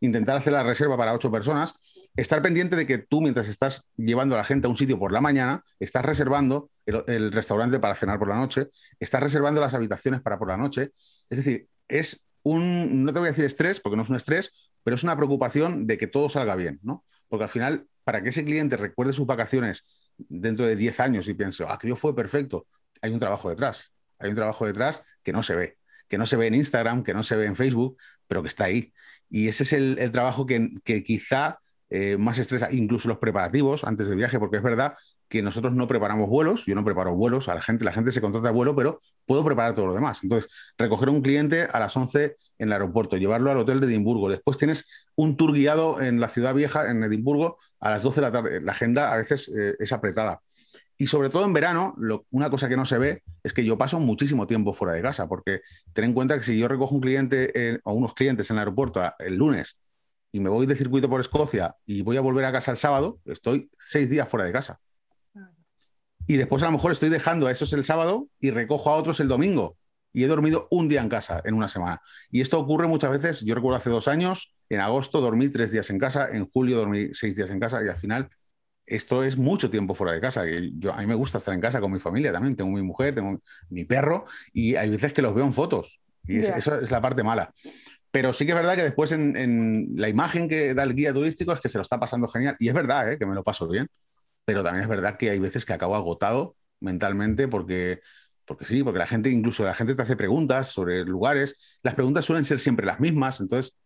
intentar hacer la reserva para ocho personas, estar pendiente de que tú, mientras estás llevando a la gente a un sitio por la mañana, estás reservando el, restaurante para cenar por la noche, estás reservando las habitaciones para por la noche. Es decir, es un, no te voy a decir estrés, porque no es un estrés, pero es una preocupación de que todo salga bien, ¿no? Porque al final, para que ese cliente recuerde sus vacaciones dentro de 10 años y piense, ah, aquello fue perfecto, hay un trabajo detrás. Hay un trabajo detrás que no se ve, que no se ve en Instagram, que no se ve en Facebook, pero que está ahí. Y ese es el, trabajo que, quizá eh, más estresa, incluso los preparativos antes del viaje, porque es verdad que nosotros no preparamos vuelos, yo no preparo vuelos a la gente, la gente se contrata vuelo, pero puedo preparar todo lo demás. Entonces, recoger a un cliente a las 11 en el aeropuerto, llevarlo al hotel de Edimburgo, después tienes un tour guiado en la ciudad vieja, en Edimburgo, a las 12 de la tarde. La agenda a veces eh, es apretada. Y sobre todo en verano, una cosa que no se ve es que yo paso muchísimo tiempo fuera de casa, porque ten en cuenta que si yo recojo un cliente o unos clientes en el aeropuerto el lunes y me voy de circuito por Escocia y voy a volver a casa el sábado, estoy seis días fuera de casa. Y después a lo mejor estoy dejando a esos el sábado y recojo a otros el domingo. Y he dormido un día en casa en una semana. Y esto ocurre muchas veces. Yo recuerdo hace dos años, en agosto dormí tres días en casa, en julio dormí seis días en casa y al final esto es mucho tiempo fuera de casa. Yo, a mí me gusta estar en casa con mi familia también. Tengo mi mujer, tengo mi perro y hay veces que los veo en fotos. Y eso es la parte mala. Pero sí que es verdad que después en, la imagen que da el guía turístico es que se lo está pasando genial. Y es verdad ¿eh? que me lo paso bien. Pero también es verdad que hay veces que acabo agotado mentalmente porque, porque sí, porque la gente, incluso la gente te hace preguntas sobre lugares. Las preguntas suelen ser siempre las mismas. Entonces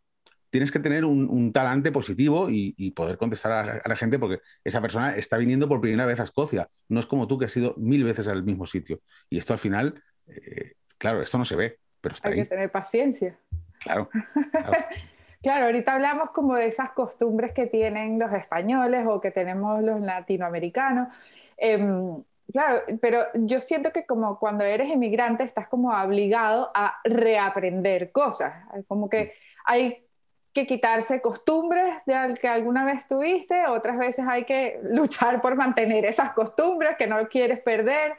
tienes que tener un, talante positivo y, poder contestar a, la gente porque esa persona está viniendo por primera vez a Escocia. No es como tú que has ido mil veces al mismo sitio. Y esto al final, eh, claro, esto no se ve, pero está Hay que tener paciencia. Claro. Claro. Ahorita hablamos como de esas costumbres que tienen los españoles o que tenemos los latinoamericanos. Em, Claro, pero yo siento que como cuando eres inmigrante estás como obligado a reaprender cosas, como que hay que quitarse costumbres de que alguna vez tuviste, otras veces hay que luchar por mantener esas costumbres que no quieres perder,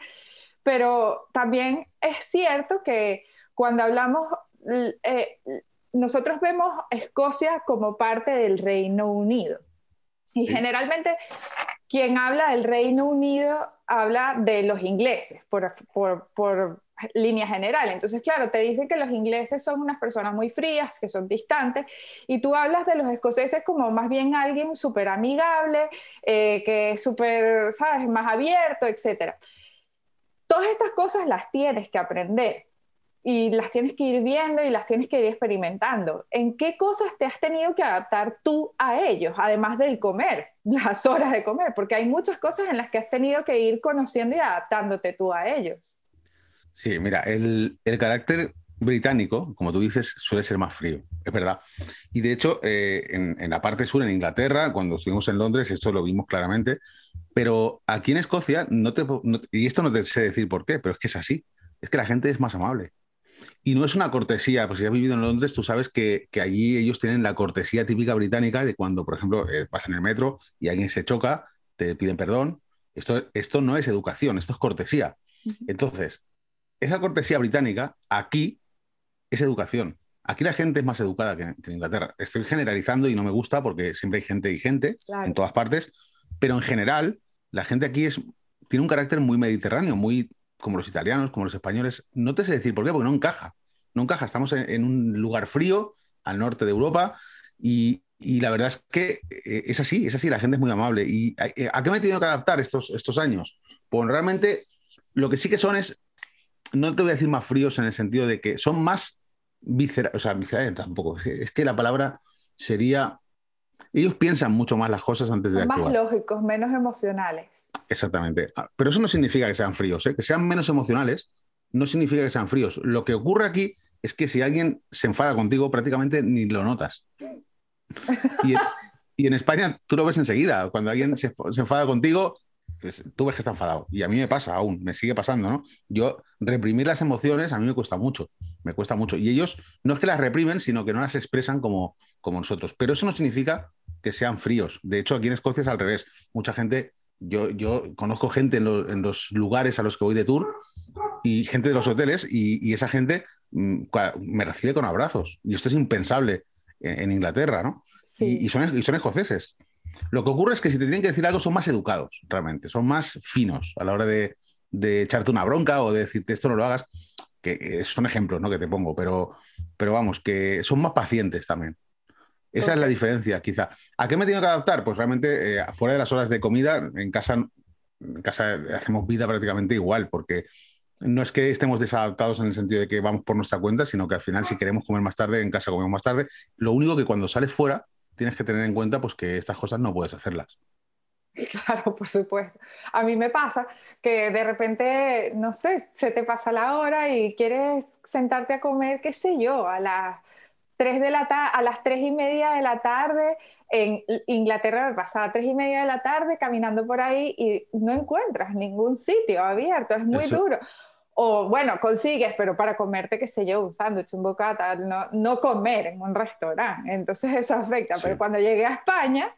pero también es cierto que cuando hablamos, eh, nosotros vemos Escocia como parte del Reino Unido. Y generalmente quien habla del Reino Unido habla de los ingleses, por, por, por, línea general. Entonces, claro, te dicen que los ingleses son unas personas muy frías, que son distantes, y tú hablas de los escoceses como más bien alguien súper amigable, eh, que es súper, ¿sabes?, más abierto, etc. Todas estas cosas las tienes que aprender y las tienes que ir viendo y las tienes que ir experimentando. ¿En qué cosas te has tenido que adaptar tú a ellos, además del comer, las horas de comer? Porque hay muchas cosas en las que has tenido que ir conociendo y adaptándote tú a ellos. Sí, mira, el, carácter británico, como tú dices, suele ser más frío, es verdad. Y de hecho, eh, en, la parte sur, en Inglaterra, cuando estuvimos en Londres, esto lo vimos claramente, pero aquí en Escocia, no te, y esto no te sé decir por qué, pero es que es así, es que la gente es más amable. Y no es una cortesía, pues si has vivido en Londres, tú sabes que, allí ellos tienen la cortesía típica británica de cuando, por ejemplo, eh, vas en el metro y alguien se choca, te piden perdón. Esto, esto no es educación, esto es cortesía. Entonces, esa cortesía británica aquí es educación. Aquí la gente es más educada que, en Inglaterra. Estoy generalizando y no me gusta porque siempre hay gente y gente en todas partes, pero en general la gente aquí es, tiene un carácter muy mediterráneo, muy como los italianos, como los españoles. No te sé decir por qué, porque no encaja. No encaja. Estamos en, un lugar frío, al norte de Europa, y, la verdad es que eh, es así, es así, la gente es muy amable. ¿Y eh, a, qué me he tenido que adaptar estos, estos años? Pues realmente lo que sí que son es, no te voy a decir más fríos en el sentido de que son más viscerales, o sea, viscerales tampoco, es que, la palabra sería, ellos piensan mucho más las cosas antes de son actuar. Más lógicos, menos emocionales. Exactamente. Ah, pero eso no significa que sean fríos, ¿eh? que sean menos emocionales, no significa que sean fríos. Lo que ocurre aquí es que si alguien se enfada contigo, prácticamente ni lo notas. Y, en España tú lo ves enseguida. Cuando alguien se, enfada contigo, pues, tú ves que está enfadado. Y a mí me pasa aún, me sigue pasando, ¿no? Yo reprimir las emociones a mí me cuesta mucho, me cuesta mucho. Y ellos no es que las reprimen, sino que no las expresan como, como nosotros. Pero eso no significa que sean fríos. De hecho, aquí en Escocia es al revés. Mucha gente yo, conozco gente en, los lugares a los que voy de tour y gente de los hoteles y, esa gente mm, me recibe con abrazos. Y esto es impensable en, Inglaterra, ¿no? Y, son, y son escoceses. Lo que ocurre es que si te tienen que decir algo son más educados, realmente, son más finos a la hora de, echarte una bronca o de decirte esto no lo hagas, que son ejemplos ¿no? que te pongo, pero, pero vamos, que son más pacientes también. Esa es la diferencia, quizá. ¿A qué me tengo que adaptar? Pues realmente, eh, fuera de las horas de comida, en casa, en casa hacemos vida prácticamente igual, porque no es que estemos desadaptados en el sentido de que vamos por nuestra cuenta, sino que al final, si queremos comer más tarde, en casa comemos más tarde. Lo único que cuando sales fuera, tienes que tener en cuenta pues, que estas cosas no puedes hacerlas. Claro, por supuesto. A mí me pasa que de repente, no sé, se te pasa la hora y quieres sentarte a comer, qué sé yo, a las de la a las tres y media de la tarde, en Inglaterra me pasaba a tres y media de la tarde caminando por ahí y no encuentras ningún sitio abierto, es muy duro. O bueno, consigues, pero para comerte, qué sé yo, un sándwich, un bocata, no, no comer en un restaurante. Entonces eso afecta. Pero cuando llegué a España,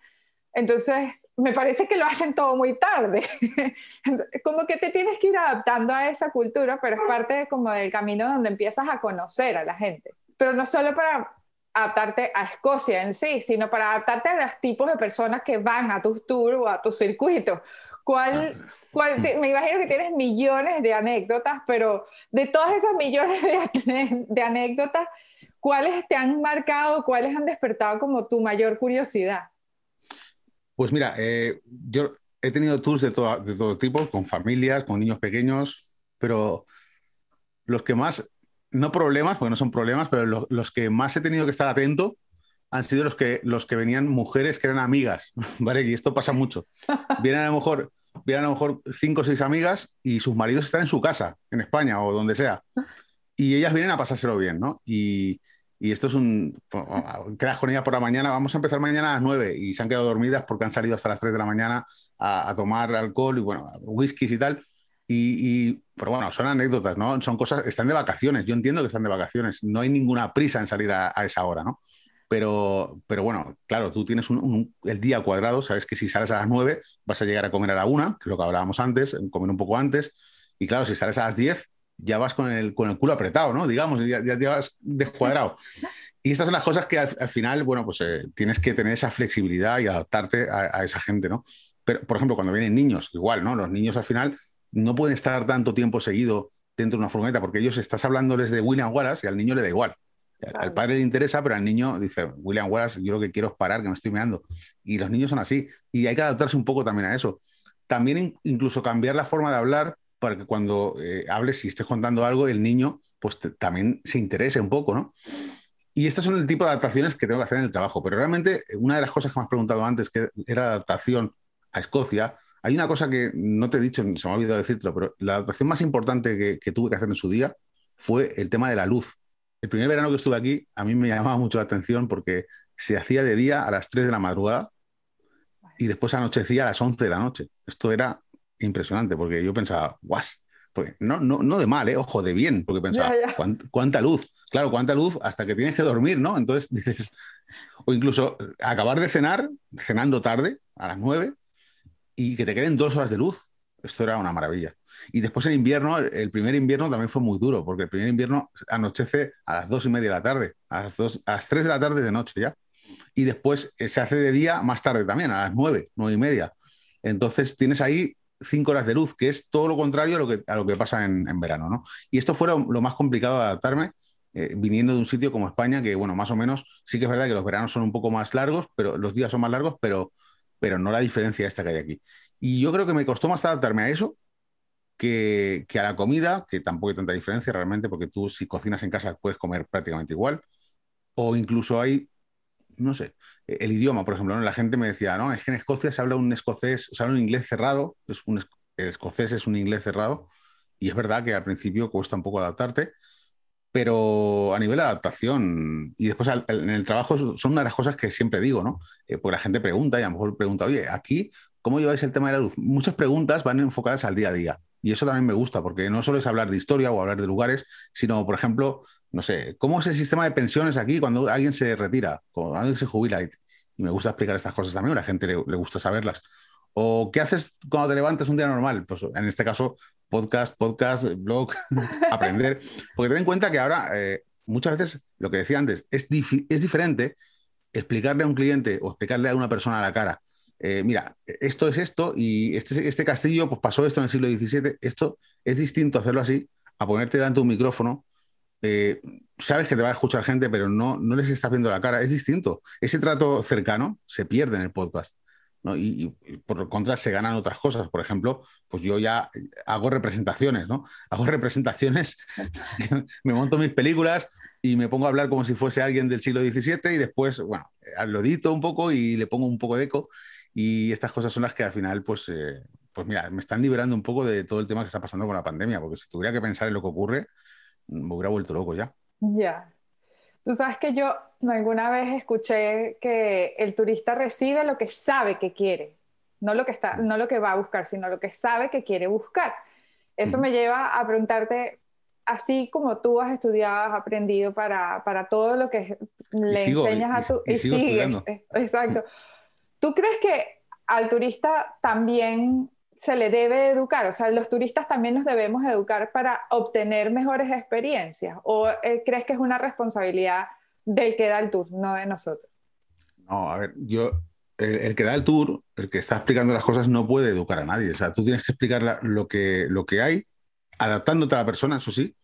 entonces me parece que lo hacen todo muy tarde. como que te tienes que ir adaptando a esa cultura, pero es parte como del camino donde empiezas a conocer a la gente pero no solo para adaptarte a Escocia en sí, sino para adaptarte a los tipos de personas que van a tus tours o a tus circuitos. ¿Cuál, ah. cuál me imagino que tienes millones de anécdotas, pero de todas esas millones de, de, anécdotas, ¿cuáles te han marcado, cuáles han despertado como tu mayor curiosidad? Pues mira, eh, yo he tenido tours de todo, de todo tipo, con familias, con niños pequeños, pero los que más no problemas, porque no son problemas, pero los, que más he tenido que estar atento han sido los que, los que venían mujeres que eran amigas, ¿vale? Y esto pasa mucho. Vienen a lo mejor, vienen a lo mejor cinco o seis amigas y sus maridos están en su casa, en España o donde sea. Y ellas vienen a pasárselo bien, ¿no? Y, esto es un... Quedas con ellas por la mañana, vamos a empezar mañana a las nueve y se han quedado dormidas porque han salido hasta las tres de la mañana a, a tomar alcohol y, bueno, whiskies y tal Y, pero bueno, son anécdotas, ¿no? Son cosas, están de vacaciones, yo entiendo que están de vacaciones, no hay ninguna prisa en salir a, esa hora, ¿no? Pero, pero bueno, claro, tú tienes el día cuadrado, sabes que si sales a las 9 vas a llegar a comer a la 1, que es lo que hablábamos antes, comer un poco antes, y claro, si sales a las 10 ya vas con el, con el culo apretado, ¿no? Digamos, ya, ya, vas descuadrado. Y estas son las cosas que al, final, bueno, pues eh, tienes que tener esa flexibilidad y adaptarte a, esa gente, ¿no? Pero, por ejemplo, cuando vienen niños, igual, ¿no? Los niños al final no pueden estar tanto tiempo seguido dentro de una furgoneta porque ellos estás hablándoles de William Wallace y al niño le da igual. Al padre le interesa, pero al niño dice, William Wallace, yo lo que quiero es parar, que me estoy meando. Y los niños son así. Y hay que adaptarse un poco también a eso. También incluso cambiar la forma de hablar para que cuando eh, hables y estés contando algo, el niño pues también se interese un poco, ¿no? Y estas son el tipo de adaptaciones que tengo que hacer en el trabajo. Pero realmente una de las cosas que me has preguntado antes, que era adaptación a Escocia, hay una cosa que no te he dicho, se me ha olvidado decirlo, pero la adaptación más importante que, tuve que hacer en su día fue el tema de la luz. El primer verano que estuve aquí, a mí me llamaba mucho la atención porque se hacía de día a las 3 de la madrugada y después anochecía a las 11 de la noche. Esto era impresionante porque yo pensaba, guas, porque no, no, no de mal, ¿eh? ojo, de bien, porque pensaba, ¿cuánta, luz? Claro, cuánta luz hasta que tienes que dormir, ¿no? Entonces dices, o incluso acabar de cenar, cenando tarde, a las 9, y que te queden dos horas de luz. Esto era una maravilla. Y después el invierno, el primer invierno también fue muy duro, porque el primer invierno anochece a las dos y media de la tarde, a las, dos, a las tres de la tarde de noche ya. Y después eh, se hace de día más tarde también, a las nueve, nueve y media. Entonces tienes ahí cinco horas de luz, que es todo lo contrario a lo que, a lo que pasa en, verano. ¿no? Y esto fue lo, más complicado de adaptarme, eh, viniendo de un sitio como España, que bueno, más o menos sí que es verdad que los veranos son un poco más largos, pero los días son más largos, pero pero no la diferencia esta que hay aquí. Y yo creo que me costó más adaptarme a eso que, a la comida, que tampoco hay tanta diferencia realmente, porque tú si cocinas en casa puedes comer prácticamente igual. O incluso hay, no sé, el idioma, por ejemplo, la gente me decía, no, es que en Escocia se habla un escocés, se habla un inglés cerrado, es un, el escocés es un inglés cerrado, y es verdad que al principio cuesta un poco adaptarte, pero a nivel de adaptación y después en el trabajo son una de las cosas que siempre digo, ¿no? Eh, porque la gente pregunta y a lo mejor pregunta, oye, aquí, ¿cómo lleváis el tema de la luz? Muchas preguntas van enfocadas al día a día y eso también me gusta porque no solo es hablar de historia o hablar de lugares, sino, por ejemplo, no sé, ¿cómo es el sistema de pensiones aquí cuando alguien se retira, cuando alguien se jubila? Y, me gusta explicar estas cosas también, a la gente le, le gusta saberlas. ¿O qué haces cuando te levantas un día normal? Pues en este caso, podcast, podcast, blog, aprender. Porque ten en cuenta que ahora eh, muchas veces, lo que decía antes, es, diferente explicarle a un cliente o explicarle a una persona a la cara. Eh, mira, esto es esto y este, este castillo pues pasó esto en el siglo XVII. Esto es distinto hacerlo así a ponerte delante de un micrófono. Eh, sabes que te va a escuchar gente, pero no, no les estás viendo la cara. Es distinto. Ese trato cercano se pierde en el podcast. Y, por contra se ganan otras cosas. Por ejemplo, pues yo ya hago representaciones, ¿no? Hago representaciones, me monto mis películas y me pongo a hablar como si fuese alguien del siglo XVII y después, bueno, lo edito un poco y le pongo un poco de eco y estas cosas son las que al final, pues, eh, pues mira, me están liberando un poco de todo el tema que está pasando con la pandemia, porque si tuviera que pensar en lo que ocurre, me hubiera vuelto loco ya. Ya. Tú sabes que yo alguna vez escuché que el turista recibe lo que sabe que quiere, no lo que, está, no lo que va a buscar, sino lo que sabe que quiere buscar. Eso me lleva a preguntarte, así como tú has estudiado, has aprendido para, para todo lo que le enseñas a tu... Y, sigues, eh, exacto. ¿Tú crees que al turista también se le debe educar? O sea, los turistas también nos debemos educar para obtener mejores experiencias. ¿O eh, crees que es una responsabilidad del que da el tour, no de nosotros? No, a ver, yo, el, que da el tour, el que está explicando las cosas, no puede educar a nadie. O sea, tú tienes que explicar lo, que, lo que hay, adaptándote a la persona, eso sí,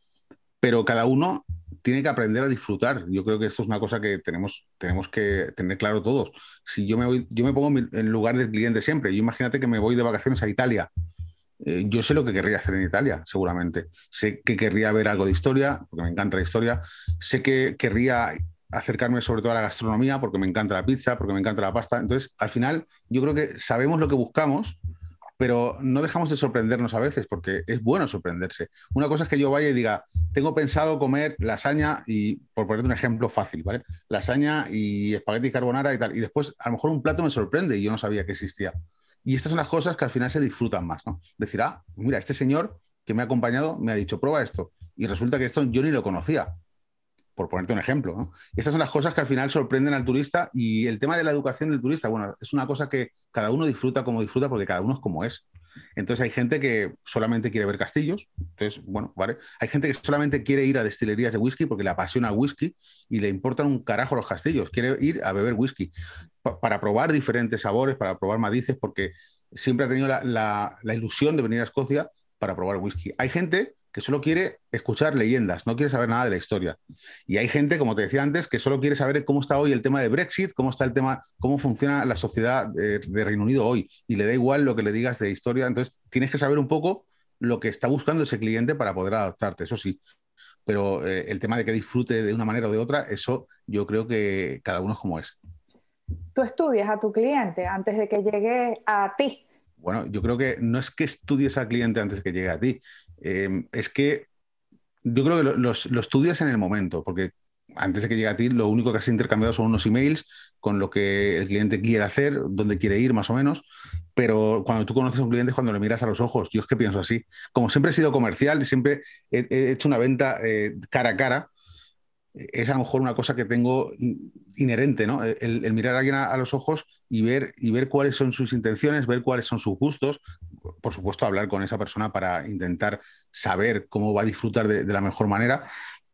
pero cada uno tiene que aprender a disfrutar. Yo creo que esto es una cosa que tenemos, tenemos que tener claro todos. Si yo me, voy, yo me pongo en lugar del cliente siempre, yo imagínate que me voy de vacaciones a Italia. Eh, yo sé lo que querría hacer en Italia, seguramente. Sé que querría ver algo de historia, porque me encanta la historia. Sé que querría acercarme sobre todo a la gastronomía, porque me encanta la pizza, porque me encanta la pasta. Entonces, al final, yo creo que sabemos lo que buscamos pero no dejamos de sorprendernos a veces, porque es bueno sorprenderse. Una cosa es que yo vaya y diga, tengo pensado comer lasaña y, por ponerte un ejemplo fácil, ¿vale? Lasaña y espagueti carbonara y tal, y después a lo mejor un plato me sorprende y yo no sabía que existía. Y estas son las cosas que al final se disfrutan más, ¿no? Decir, ah, mira, este señor que me ha acompañado me ha dicho, prueba esto. Y resulta que esto yo ni lo conocía, por ponerte un ejemplo. Estas son las cosas que al final sorprenden al turista y el tema de la educación del turista, bueno, es una cosa que cada uno disfruta como disfruta porque cada uno es como es. Entonces hay gente que solamente quiere ver castillos, entonces, bueno, vale. Hay gente que solamente quiere ir a destilerías de whisky porque le apasiona el whisky y le importan un carajo los castillos, quiere ir a beber whisky para probar diferentes sabores, para probar matices, porque siempre ha tenido la ilusión de venir a Escocia para probar whisky. Hay gente que solo quiere escuchar leyendas, no quiere saber nada de la historia. Y hay gente, como te decía antes, que solo quiere saber cómo está hoy el tema de Brexit, cómo está el tema, cómo funciona la sociedad de, Reino Unido hoy. Y le da igual lo que le digas de historia. Entonces, tienes que saber un poco lo que está buscando ese cliente para poder adaptarte, eso sí. Pero eh, el tema de que disfrute de una manera o de otra, eso yo creo que cada uno es como es. Tú estudias a tu cliente antes de que llegue a ti. Bueno, yo creo que no es que estudies al cliente antes de que llegue a ti, Em, es que yo creo que lo, estudias en el momento, porque antes de que llegue a ti, lo único que has intercambiado son unos emails con lo que el cliente quiere hacer, dónde quiere ir más o menos, pero cuando tú conoces a un cliente es cuando le miras a los ojos. Yo es que pienso así. Como siempre he sido comercial, siempre he, hecho una venta eh, cara a cara, es a lo mejor una cosa que tengo inherente, ¿no? El, mirar a alguien a, los ojos y ver, y ver cuáles son sus intenciones, ver cuáles son sus gustos, por supuesto, hablar con esa persona para intentar saber cómo va a disfrutar de, de la mejor manera,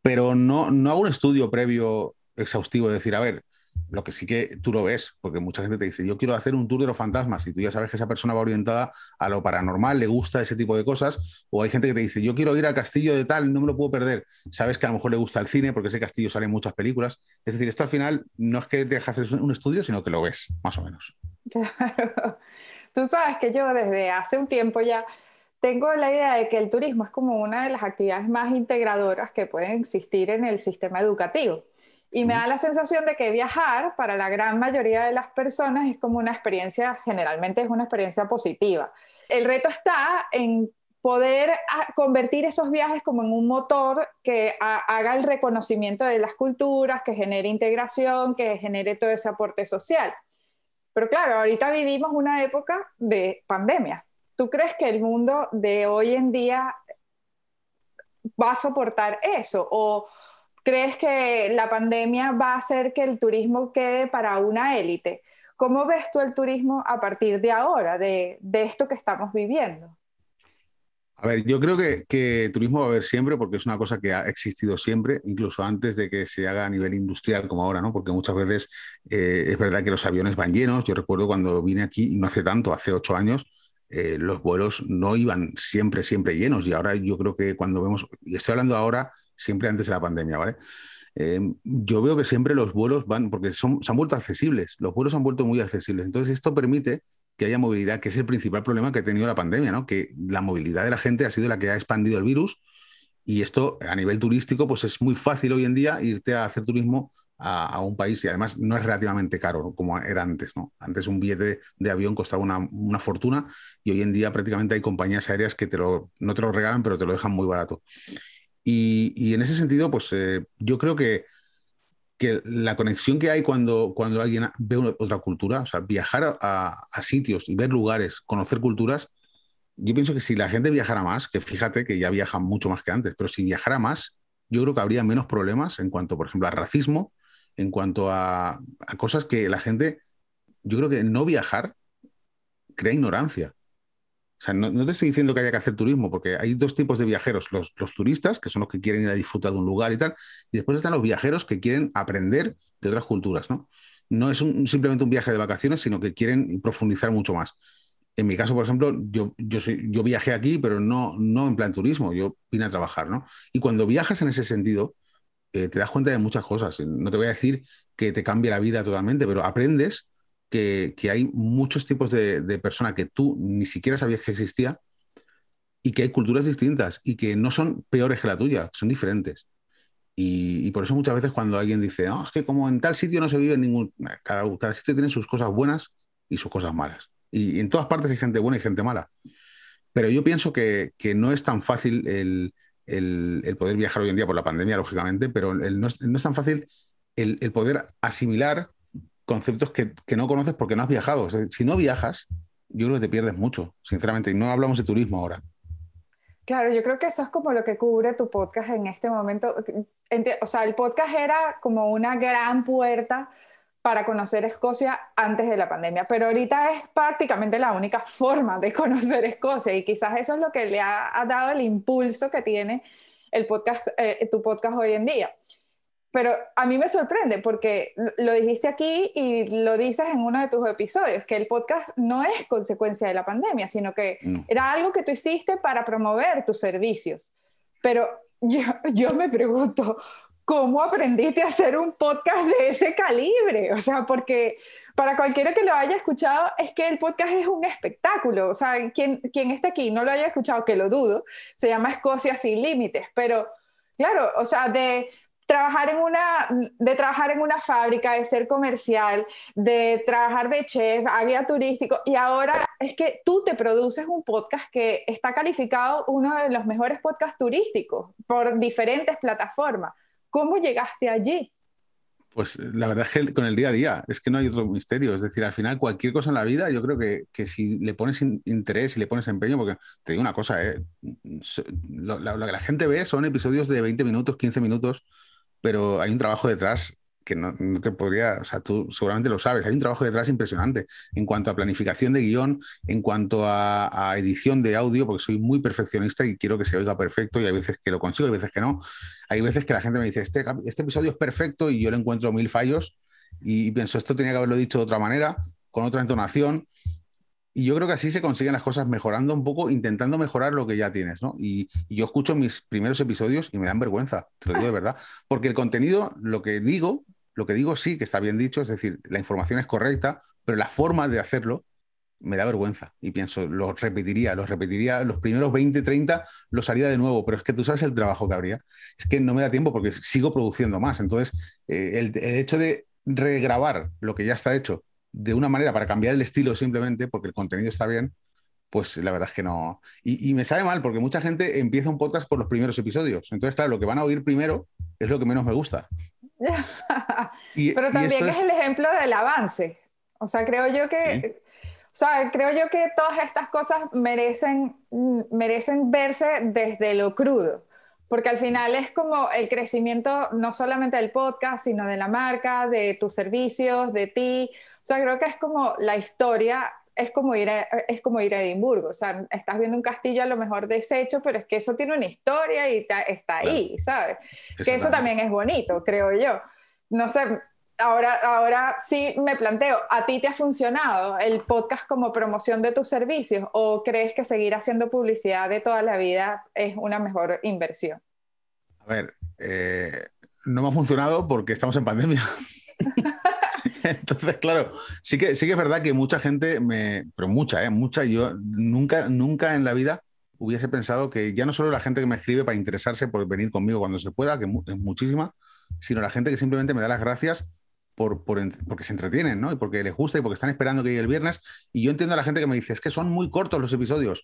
pero no, no hago un estudio previo exhaustivo de decir, a ver, lo que sí que tú lo ves, porque mucha gente te dice, yo quiero hacer un tour de los fantasmas y tú ya sabes que esa persona va orientada a lo paranormal, le gusta ese tipo de cosas, o hay gente que te dice, yo quiero ir al castillo de tal, no me lo puedo perder. Sabes que a lo mejor le gusta el cine porque ese castillo sale en muchas películas. Es decir, esto al final no es que te dejas un estudio, sino que lo ves, más o menos. Claro. Tú sabes que yo desde hace un tiempo ya tengo la idea de que el turismo es como una de las actividades más integradoras que pueden existir en el sistema educativo. Y me da la sensación de que viajar para la gran mayoría de las personas es como una experiencia, generalmente es una experiencia positiva. El reto está en poder ah, convertir esos viajes como en un motor que haga el reconocimiento de las culturas, que genere integración, que genere todo ese aporte social. Pero claro, ahorita vivimos una época de pandemia. ¿Tú crees que el mundo de hoy en día va a soportar eso? ¿O, ¿Crees que la pandemia va a hacer que el turismo quede para una élite? ¿Cómo ves tú el turismo a partir de ahora, de, esto que estamos viviendo? A ver, yo creo que, turismo va a haber siempre porque es una cosa que ha existido siempre, incluso antes de que se haga a nivel industrial como ahora, ¿no? Porque muchas veces eh, es verdad que los aviones van llenos. Yo recuerdo cuando vine aquí, no hace tanto, hace ocho años, eh, los vuelos no iban siempre, siempre llenos. Y ahora yo creo que cuando vemos, y estoy hablando ahora siempre antes de la pandemia, ¿vale? Eh, yo veo que siempre los vuelos van, porque son, se han vuelto accesibles, los vuelos se han vuelto muy accesibles. Entonces, esto permite que haya movilidad, que es el principal problema que ha tenido la pandemia, ¿no? Que la movilidad de la gente ha sido la que ha expandido el virus y esto a nivel turístico, pues es muy fácil hoy en día irte a hacer turismo a, un país y además no es relativamente caro como era antes, ¿no? Antes un billete de avión costaba una, fortuna y hoy en día prácticamente hay compañías aéreas que te lo, no te lo regalan, pero te lo dejan muy barato. Y, en ese sentido, pues eh, yo creo que, que, la conexión que hay cuando, cuando alguien ve otra cultura, o sea, viajar a, sitios y ver lugares, conocer culturas, yo pienso que si la gente viajara más, que fíjate que ya viaja mucho más que antes, pero si viajara más, yo creo que habría menos problemas en cuanto, por ejemplo, a racismo, en cuanto a cosas que la gente, yo creo que no viajar crea ignorancia. O sea, no, te estoy diciendo que haya que hacer turismo, porque hay dos tipos de viajeros, los, turistas, que son los que quieren ir a disfrutar de un lugar y tal, y después están los viajeros que quieren aprender de otras culturas, ¿no? No es simplemente un viaje de vacaciones, sino que quieren profundizar mucho más. En mi caso, por ejemplo, yo, yo, yo viajé aquí, pero no, no en plan turismo, yo vine a trabajar, ¿no? Y cuando viajas en ese sentido, eh, te das cuenta de muchas cosas. No te voy a decir que te cambie la vida totalmente, pero aprendes que, hay muchos tipos de, personas que tú ni siquiera sabías que existía y que hay culturas distintas y que no son peores que la tuya, son diferentes. Y, por eso muchas veces cuando alguien dice, no, es que como en tal sitio no se vive en ningún... Cada, cada sitio tiene sus cosas buenas y sus cosas malas. Y, en todas partes hay gente buena y gente mala. Pero yo pienso que, no es tan fácil el, poder viajar hoy en día por la pandemia, lógicamente, pero no es, no, es, tan fácil el, el poder asimilar conceptos que, no conoces porque no has viajado. si no viajas, yo creo que te pierdes mucho, sinceramente. Y no hablamos de turismo ahora. Claro, yo creo que eso es como lo que cubre tu podcast en este momento. O sea, el podcast era como una gran puerta para conocer Escocia antes de la pandemia, pero ahorita es prácticamente la única forma de conocer Escocia y quizás eso es lo que le ha, dado el impulso que tiene el podcast, eh, tu podcast hoy en día. Pero a mí me sorprende porque lo dijiste aquí y lo dices en uno de tus episodios, que el podcast no es consecuencia de la pandemia, sino que era algo que tú hiciste para promover tus servicios. Pero yo, yo me pregunto, ¿cómo aprendiste a hacer un podcast de ese calibre? O sea, porque para cualquiera que lo haya escuchado, es que el podcast es un espectáculo. O sea, quien, quien esté aquí no lo haya escuchado, que lo dudo, se llama Escocia sin límites. Pero, claro, o sea, de trabajar en una, de trabajar en una fábrica, de ser comercial, de trabajar de chef, a guía turístico, y ahora es que tú te produces un podcast que está calificado uno de los mejores podcasts turísticos por diferentes plataformas. ¿Cómo llegaste allí? Pues la verdad es que con el día a día, es que no hay otro misterio. Es decir, al final cualquier cosa en la vida, yo creo que, que si le pones interés y le pones empeño, porque te digo una cosa, ¿eh? lo, lo, que la gente ve son episodios de 20 minutos, 15 minutos, pero hay un trabajo detrás que no, te podría, o sea, tú seguramente lo sabes, hay un trabajo detrás impresionante en cuanto a planificación de guion, en cuanto a, edición de audio, porque soy muy perfeccionista y quiero que se oiga perfecto y hay veces que lo consigo, hay veces que no. Hay veces que la gente me dice, este, este episodio es perfecto y yo le encuentro mil fallos y pienso, esto tenía que haberlo dicho de otra manera, con otra entonación. Y yo creo que así se consiguen las cosas mejorando un poco, intentando mejorar lo que ya tienes, ¿no? Y, yo escucho mis primeros episodios y me dan vergüenza, te lo digo de verdad, porque el contenido, lo que digo, lo que digo sí que está bien dicho, es decir, la información es correcta, pero la forma de hacerlo me da vergüenza y pienso, lo repetiría, lo repetiría, los primeros 20, 30 los haría de nuevo, pero es que tú sabes el trabajo que habría. Es que no me da tiempo porque sigo produciendo más. Entonces, eh, el, hecho de regrabar lo que ya está hecho de una manera para cambiar el estilo simplemente, porque el contenido está bien, pues la verdad es que no. Y, me sabe mal porque mucha gente empieza un podcast por los primeros episodios. Entonces, claro, lo que van a oír primero es lo que menos me gusta. Pero también es... el ejemplo del avance. O sea, creo yo que... O sea, creo yo que todas estas cosas merecen, merecen verse desde lo crudo, porque al final es como el crecimiento no solamente del podcast, sino de la marca, de tus servicios, de ti. O sea, creo que es como la historia es como ir a, es como ir a Edimburgo, o sea, estás viendo un castillo a lo mejor deshecho, pero es que eso tiene una historia y está, ahí, ¿sabes? que eso también es bonito, creo yo. No sé, ahora, ahora sí me planteo, ¿a ti te ha funcionado el podcast como promoción de tus servicios o crees que seguir haciendo publicidad de toda la vida es una mejor inversión? A ver, eh, no me ha funcionado porque estamos en pandemia. Entonces, claro, sí que, sí que es verdad que mucha gente, me, pero mucha, ¿eh? mucha, yo nunca, nunca en la vida hubiese pensado que ya no solo la gente que me escribe para interesarse por venir conmigo cuando se pueda, que es muchísima, sino la gente que simplemente me da las gracias por, porque se entretienen, ¿no? Y porque les gusta y porque están esperando que llegue el viernes. Y yo entiendo a la gente que me dice, es que son muy cortos los episodios.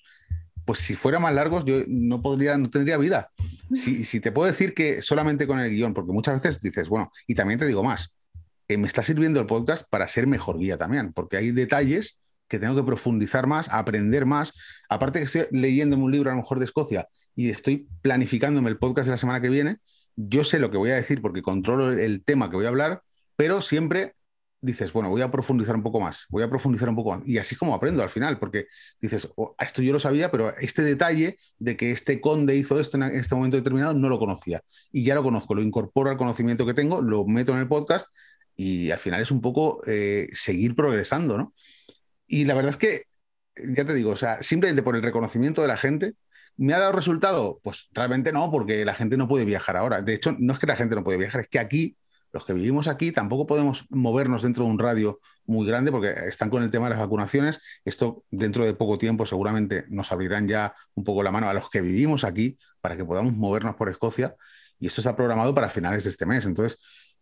Pues si fueran más largos, yo no podría, no tendría vida. Si, si te puedo decir que solamente con el guion, porque muchas veces dices, bueno, y también te digo más, me está sirviendo el podcast para ser mejor guía también, porque hay detalles que tengo que profundizar más, aprender más. Aparte que estoy leyéndome un libro a lo mejor de Escocia y estoy planificándome el podcast de la semana que viene, yo sé lo que voy a decir porque controlo el tema que voy a hablar, pero siempre dices, bueno, voy a profundizar un poco más, voy a profundizar un poco más. Y así como aprendo al final, porque dices, oh, esto yo lo sabía, pero este detalle de que este conde hizo esto en este momento determinado no lo conocía. Y ya lo conozco, lo incorporo al conocimiento que tengo, lo meto en el podcast y al final es un poco eh, seguir progresando, ¿no? Y la verdad es que, ya te digo, o sea, simplemente por el reconocimiento de la gente, ¿me ha dado resultado? Pues realmente no, porque la gente no puede viajar ahora. De hecho, no es que la gente no puede viajar, es que aquí, los que vivimos aquí, tampoco podemos movernos dentro de un radio muy grande porque están con el tema de las vacunaciones. Esto dentro de poco tiempo seguramente nos abrirán ya un poco la mano a los que vivimos aquí para que podamos movernos por Escocia. Y esto está programado para finales de este mes. Entonces,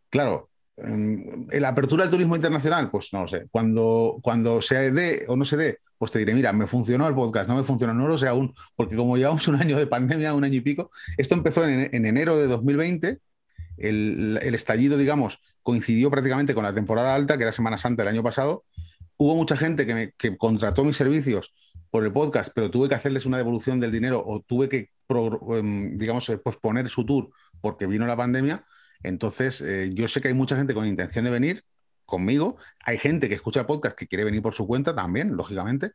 claro, la apertura del turismo internacional, pues no lo sé. Cuando, cuando se dé o no se dé, pues te diré, mira, me funcionó el podcast, no me funcionó, no lo sé aún, porque como llevamos un año de pandemia, un año y pico, esto empezó en, enero de 2020, el, el, estallido, digamos, coincidió prácticamente con la temporada alta, que era Semana Santa el año pasado, hubo mucha gente que, me, que contrató mis servicios por el podcast, pero tuve que hacerles una devolución del dinero o tuve que, em, digamos, eh, posponer su tour porque vino la pandemia. Entonces, eh, yo sé que hay mucha gente con intención de venir conmigo. Hay gente que escucha podcast que quiere venir por su cuenta también, lógicamente,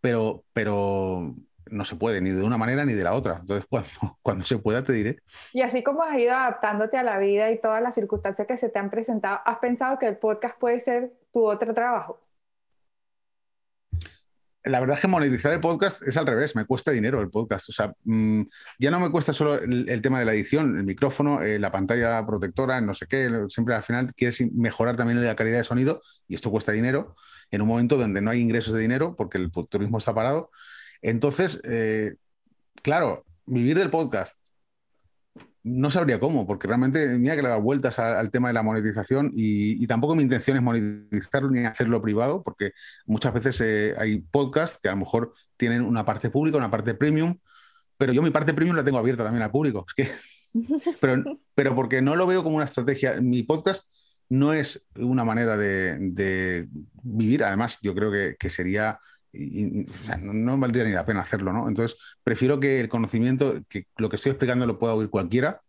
pero, pero no se puede ni de una manera ni de la otra. Entonces, cuando, cuando se pueda, te diré. Y así como has ido adaptándote a la vida y todas las circunstancias que se te han presentado, ¿has pensado que el podcast puede ser tu otro trabajo? La verdad es que monetizar el podcast es al revés, me cuesta dinero el podcast. O sea, mm, ya no me cuesta solo el, tema de la edición, el micrófono, eh, la pantalla protectora, no sé qué. Siempre al final quieres mejorar también la calidad de sonido y esto cuesta dinero en un momento donde no hay ingresos de dinero porque el turismo está parado. Entonces, eh, claro, vivir del podcast no sabría cómo, porque realmente mira que le he dado vueltas al tema de la monetización y, tampoco mi intención es monetizarlo ni hacerlo privado, porque muchas veces eh, hay podcasts que a lo mejor tienen una parte pública, una parte premium, pero yo mi parte premium la tengo abierta también al público. Es que, pero, pero porque no lo veo como una estrategia. Mi podcast no es una manera de, vivir, además yo creo que, sería no, valdría ni la pena hacerlo, ¿no? Entonces, prefiero que el conocimiento, que lo que estoy explicando lo pueda oír cualquiera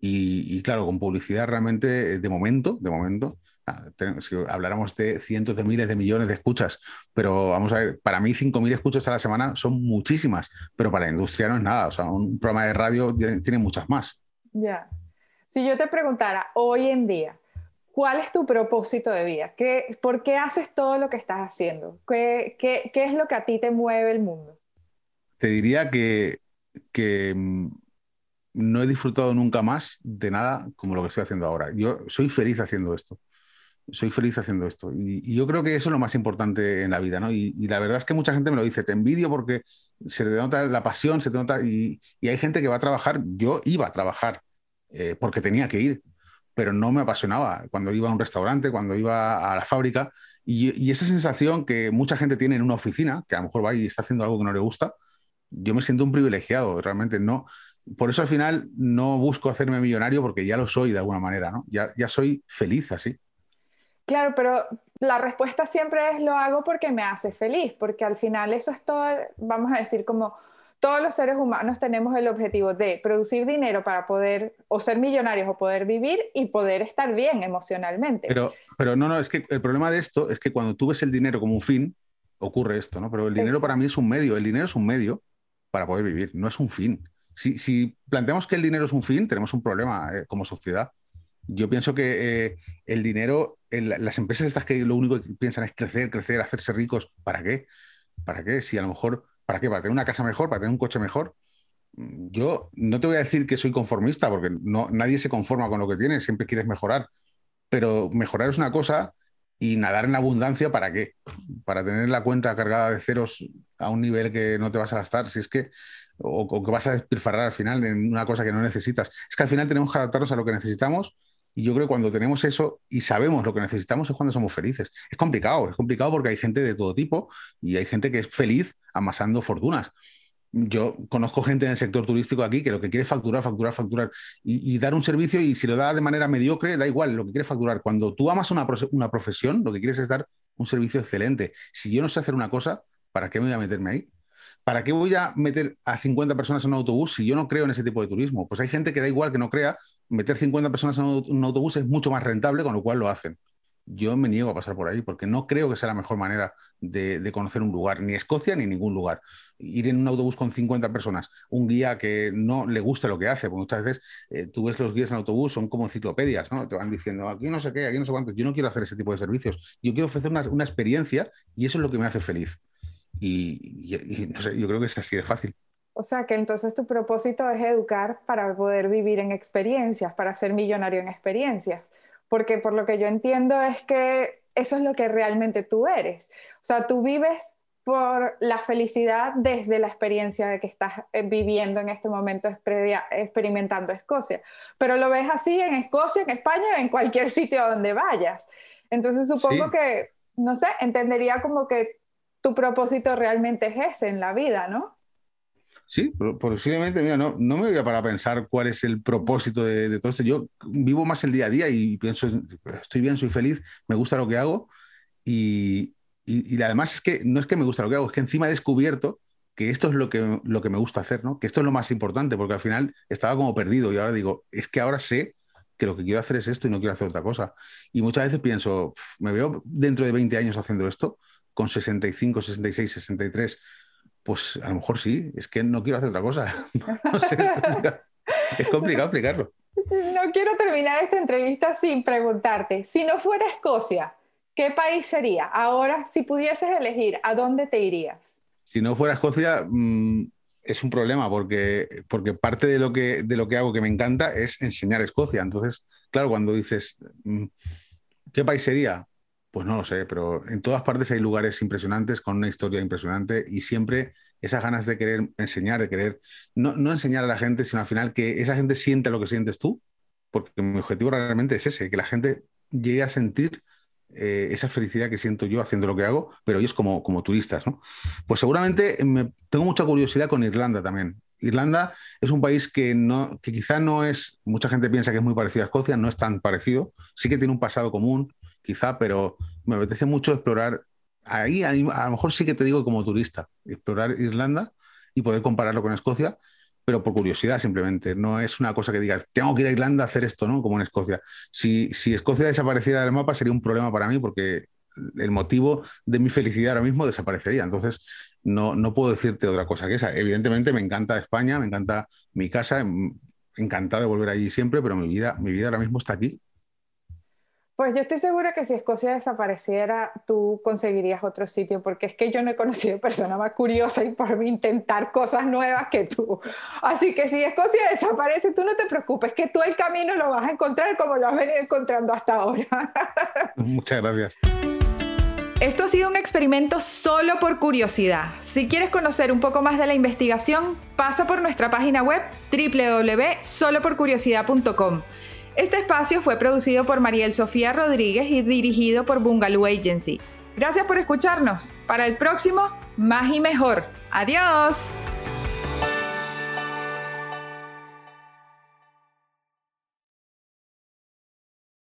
y, claro, con publicidad realmente, de momento, de momento, ah, si habláramos de cientos de miles de millones de escuchas, pero vamos a ver, para mí 5.000 escuchas a la semana son muchísimas, pero para la industria no es nada, o sea, un programa de radio tiene muchas más. Ya. Si yo te preguntara hoy en día, ¿Cuál es tu propósito de vida? ¿Qué, ¿Por qué haces todo lo que estás haciendo? ¿Qué, qué, qué es lo que a ti te mueve el mundo? Te diría que, que mm, no he disfrutado nunca más de nada como lo que estoy haciendo ahora. Yo soy feliz haciendo esto. Soy feliz haciendo esto. Y, yo creo que eso es lo más importante en la vida, ¿no? Y, la verdad es que mucha gente me lo dice, te envidio porque se te nota la pasión, se te nota... Y, hay gente que va a trabajar, yo iba a trabajar eh, porque tenía que ir pero no me apasionaba cuando iba a un restaurante, cuando iba a la fábrica. Y, esa sensación que mucha gente tiene en una oficina, que a lo mejor va y está haciendo algo que no le gusta, yo me siento un privilegiado, realmente no. Por eso al final no busco hacerme millonario porque ya lo soy de alguna manera, ¿no? Ya, ya soy feliz así. Claro, pero la respuesta siempre es lo hago porque me hace feliz, porque al final eso es todo, vamos a decir, como todos los seres humanos tenemos el objetivo de producir dinero para poder o ser millonarios o poder vivir y poder estar bien emocionalmente. Pero, pero no, no, es que el problema de esto es que cuando tú ves el dinero como un fin, ocurre esto, ¿no? Pero el dinero para mí es un medio, el dinero es un medio para poder vivir, no es un fin. Si, planteamos que el dinero es un fin, tenemos un problema eh, como sociedad. Yo pienso que eh, el dinero, las empresas estas que lo único que piensan es crecer, crecer, hacerse ricos, ¿para qué? ¿Para qué? Si a lo mejor ¿Para qué? ¿Para tener una casa mejor? ¿Para tener un coche mejor? Yo no te voy a decir que soy conformista, porque no, nadie se conforma con lo que tiene, siempre quieres mejorar. Pero mejorar es una cosa y nadar en abundancia, ¿para qué? Para tener la cuenta cargada de ceros a un nivel que no te vas a gastar, si es que, o, o que vas a despilfarrar al final en una cosa que no necesitas. Es que al final tenemos que adaptarnos a lo que necesitamos y yo creo que cuando tenemos eso y sabemos lo que necesitamos es cuando somos felices. Es complicado, es complicado porque hay gente de todo tipo y hay gente que es feliz amasando fortunas. Yo conozco gente en el sector turístico aquí que lo que quiere es facturar, facturar, facturar y, dar un servicio y si lo da de manera mediocre, da igual, lo que quiere facturar. Cuando tú amas una, una profesión, lo que quieres es dar un servicio excelente. Si yo no sé hacer una cosa, ¿para qué me voy a meterme ahí? ¿Para qué voy a meter a 50 personas en un autobús si yo no creo en ese tipo de turismo? Pues hay gente que da igual que no crea, meter 50 personas en un autobús es mucho más rentable, con lo cual lo hacen. Yo me niego a pasar por ahí porque no creo que sea la mejor manera de, conocer un lugar, ni Escocia ni ningún lugar. Ir en un autobús con 50 personas, un guía que no le gusta lo que hace, porque muchas veces eh, tú ves los guías en autobús, son como enciclopedias, ¿no? Te van diciendo aquí no sé qué, aquí no sé cuánto. Yo no quiero hacer ese tipo de servicios. Yo quiero ofrecer una experiencia y eso es lo que me hace feliz. Y, no sé, yo creo que es así de fácil. O sea que entonces tu propósito es educar para poder vivir en experiencias, para ser millonario en experiencias. Porque por lo que yo entiendo es que eso es lo que realmente tú eres. O sea, tú vives por la felicidad desde la experiencia de que estás eh, viviendo en este momento experimentando Escocia. Pero lo ves así en Escocia, en España, en cualquier sitio donde vayas. Entonces supongo que, no sé, entendería como que tu propósito realmente es ese en la vida, ¿no? Sí, posiblemente, mira, no, no me voy a para pensar cuál es el propósito de, todo esto. Yo vivo más el día a día y pienso, estoy bien, soy feliz, me gusta lo que hago y, y, además es que no es que me gusta lo que hago, es que encima he descubierto que esto es lo que, lo que me gusta hacer, ¿no? Que esto es lo más importante, porque al final estaba como perdido y ahora digo, es que ahora sé que lo que quiero hacer es esto y no quiero hacer otra cosa. Y muchas veces pienso, me veo dentro de 20 años haciendo esto, con 65, 66, 63, pues a lo mejor sí, es que no quiero hacer otra cosa. no sé, es complicado explicarlo. No quiero terminar esta entrevista sin preguntarte, si no fuera Escocia, ¿qué país sería? Ahora, si pudieses elegir, ¿a dónde te irías? Si no fuera Escocia, mm, es un problema porque, porque parte de lo, que, de lo que hago que me encanta es enseñar Escocia. Entonces, claro, cuando dices, mm, ¿qué país sería? Pues no lo sé, pero en todas partes hay lugares impresionantes con una historia impresionante y siempre esas ganas de querer enseñar, de querer no, no enseñar a la gente, sino al final que esa gente sienta lo que sientes tú, porque mi objetivo realmente es ese, que la gente llegue a sentir eh, esa felicidad que siento yo haciendo lo que hago, pero ellos como, como turistas. ¿no? Pues seguramente me, tengo mucha curiosidad con Irlanda también. Irlanda es un país que, no, que quizá no es, mucha gente piensa que es muy parecido a Escocia, no es tan parecido, sí que tiene un pasado común, quizá, pero me apetece mucho explorar ahí a, lo mejor sí que te digo como turista, explorar Irlanda y poder compararlo con Escocia, pero por curiosidad simplemente. No es una cosa que digas, tengo que ir a Irlanda a hacer esto, ¿no? Como en Escocia. Si, si Escocia desapareciera del mapa sería un problema para mí porque el motivo de mi felicidad ahora mismo desaparecería. Entonces, no, no puedo decirte otra cosa que esa. Evidentemente me encanta España, me encanta mi casa, encantado de volver allí siempre, pero mi vida, mi vida ahora mismo está aquí pues yo estoy segura que si Escocia desapareciera, tú conseguirías otro sitio, porque es que yo no he conocido persona más curiosa y por intentar cosas nuevas que tú. Así que si Escocia desaparece, tú no te preocupes, que tú el camino lo vas a encontrar como lo has venido encontrando hasta ahora. Muchas gracias. Esto ha sido un experimento solo por curiosidad. Si quieres conocer un poco más de la investigación, pasa por nuestra página web www.soloporcuriosidad.com. Este espacio fue producido por Mariel Sofía Rodríguez y dirigido por Bungaloo Agency. Gracias por escucharnos. Para el próximo, más y mejor. Adiós.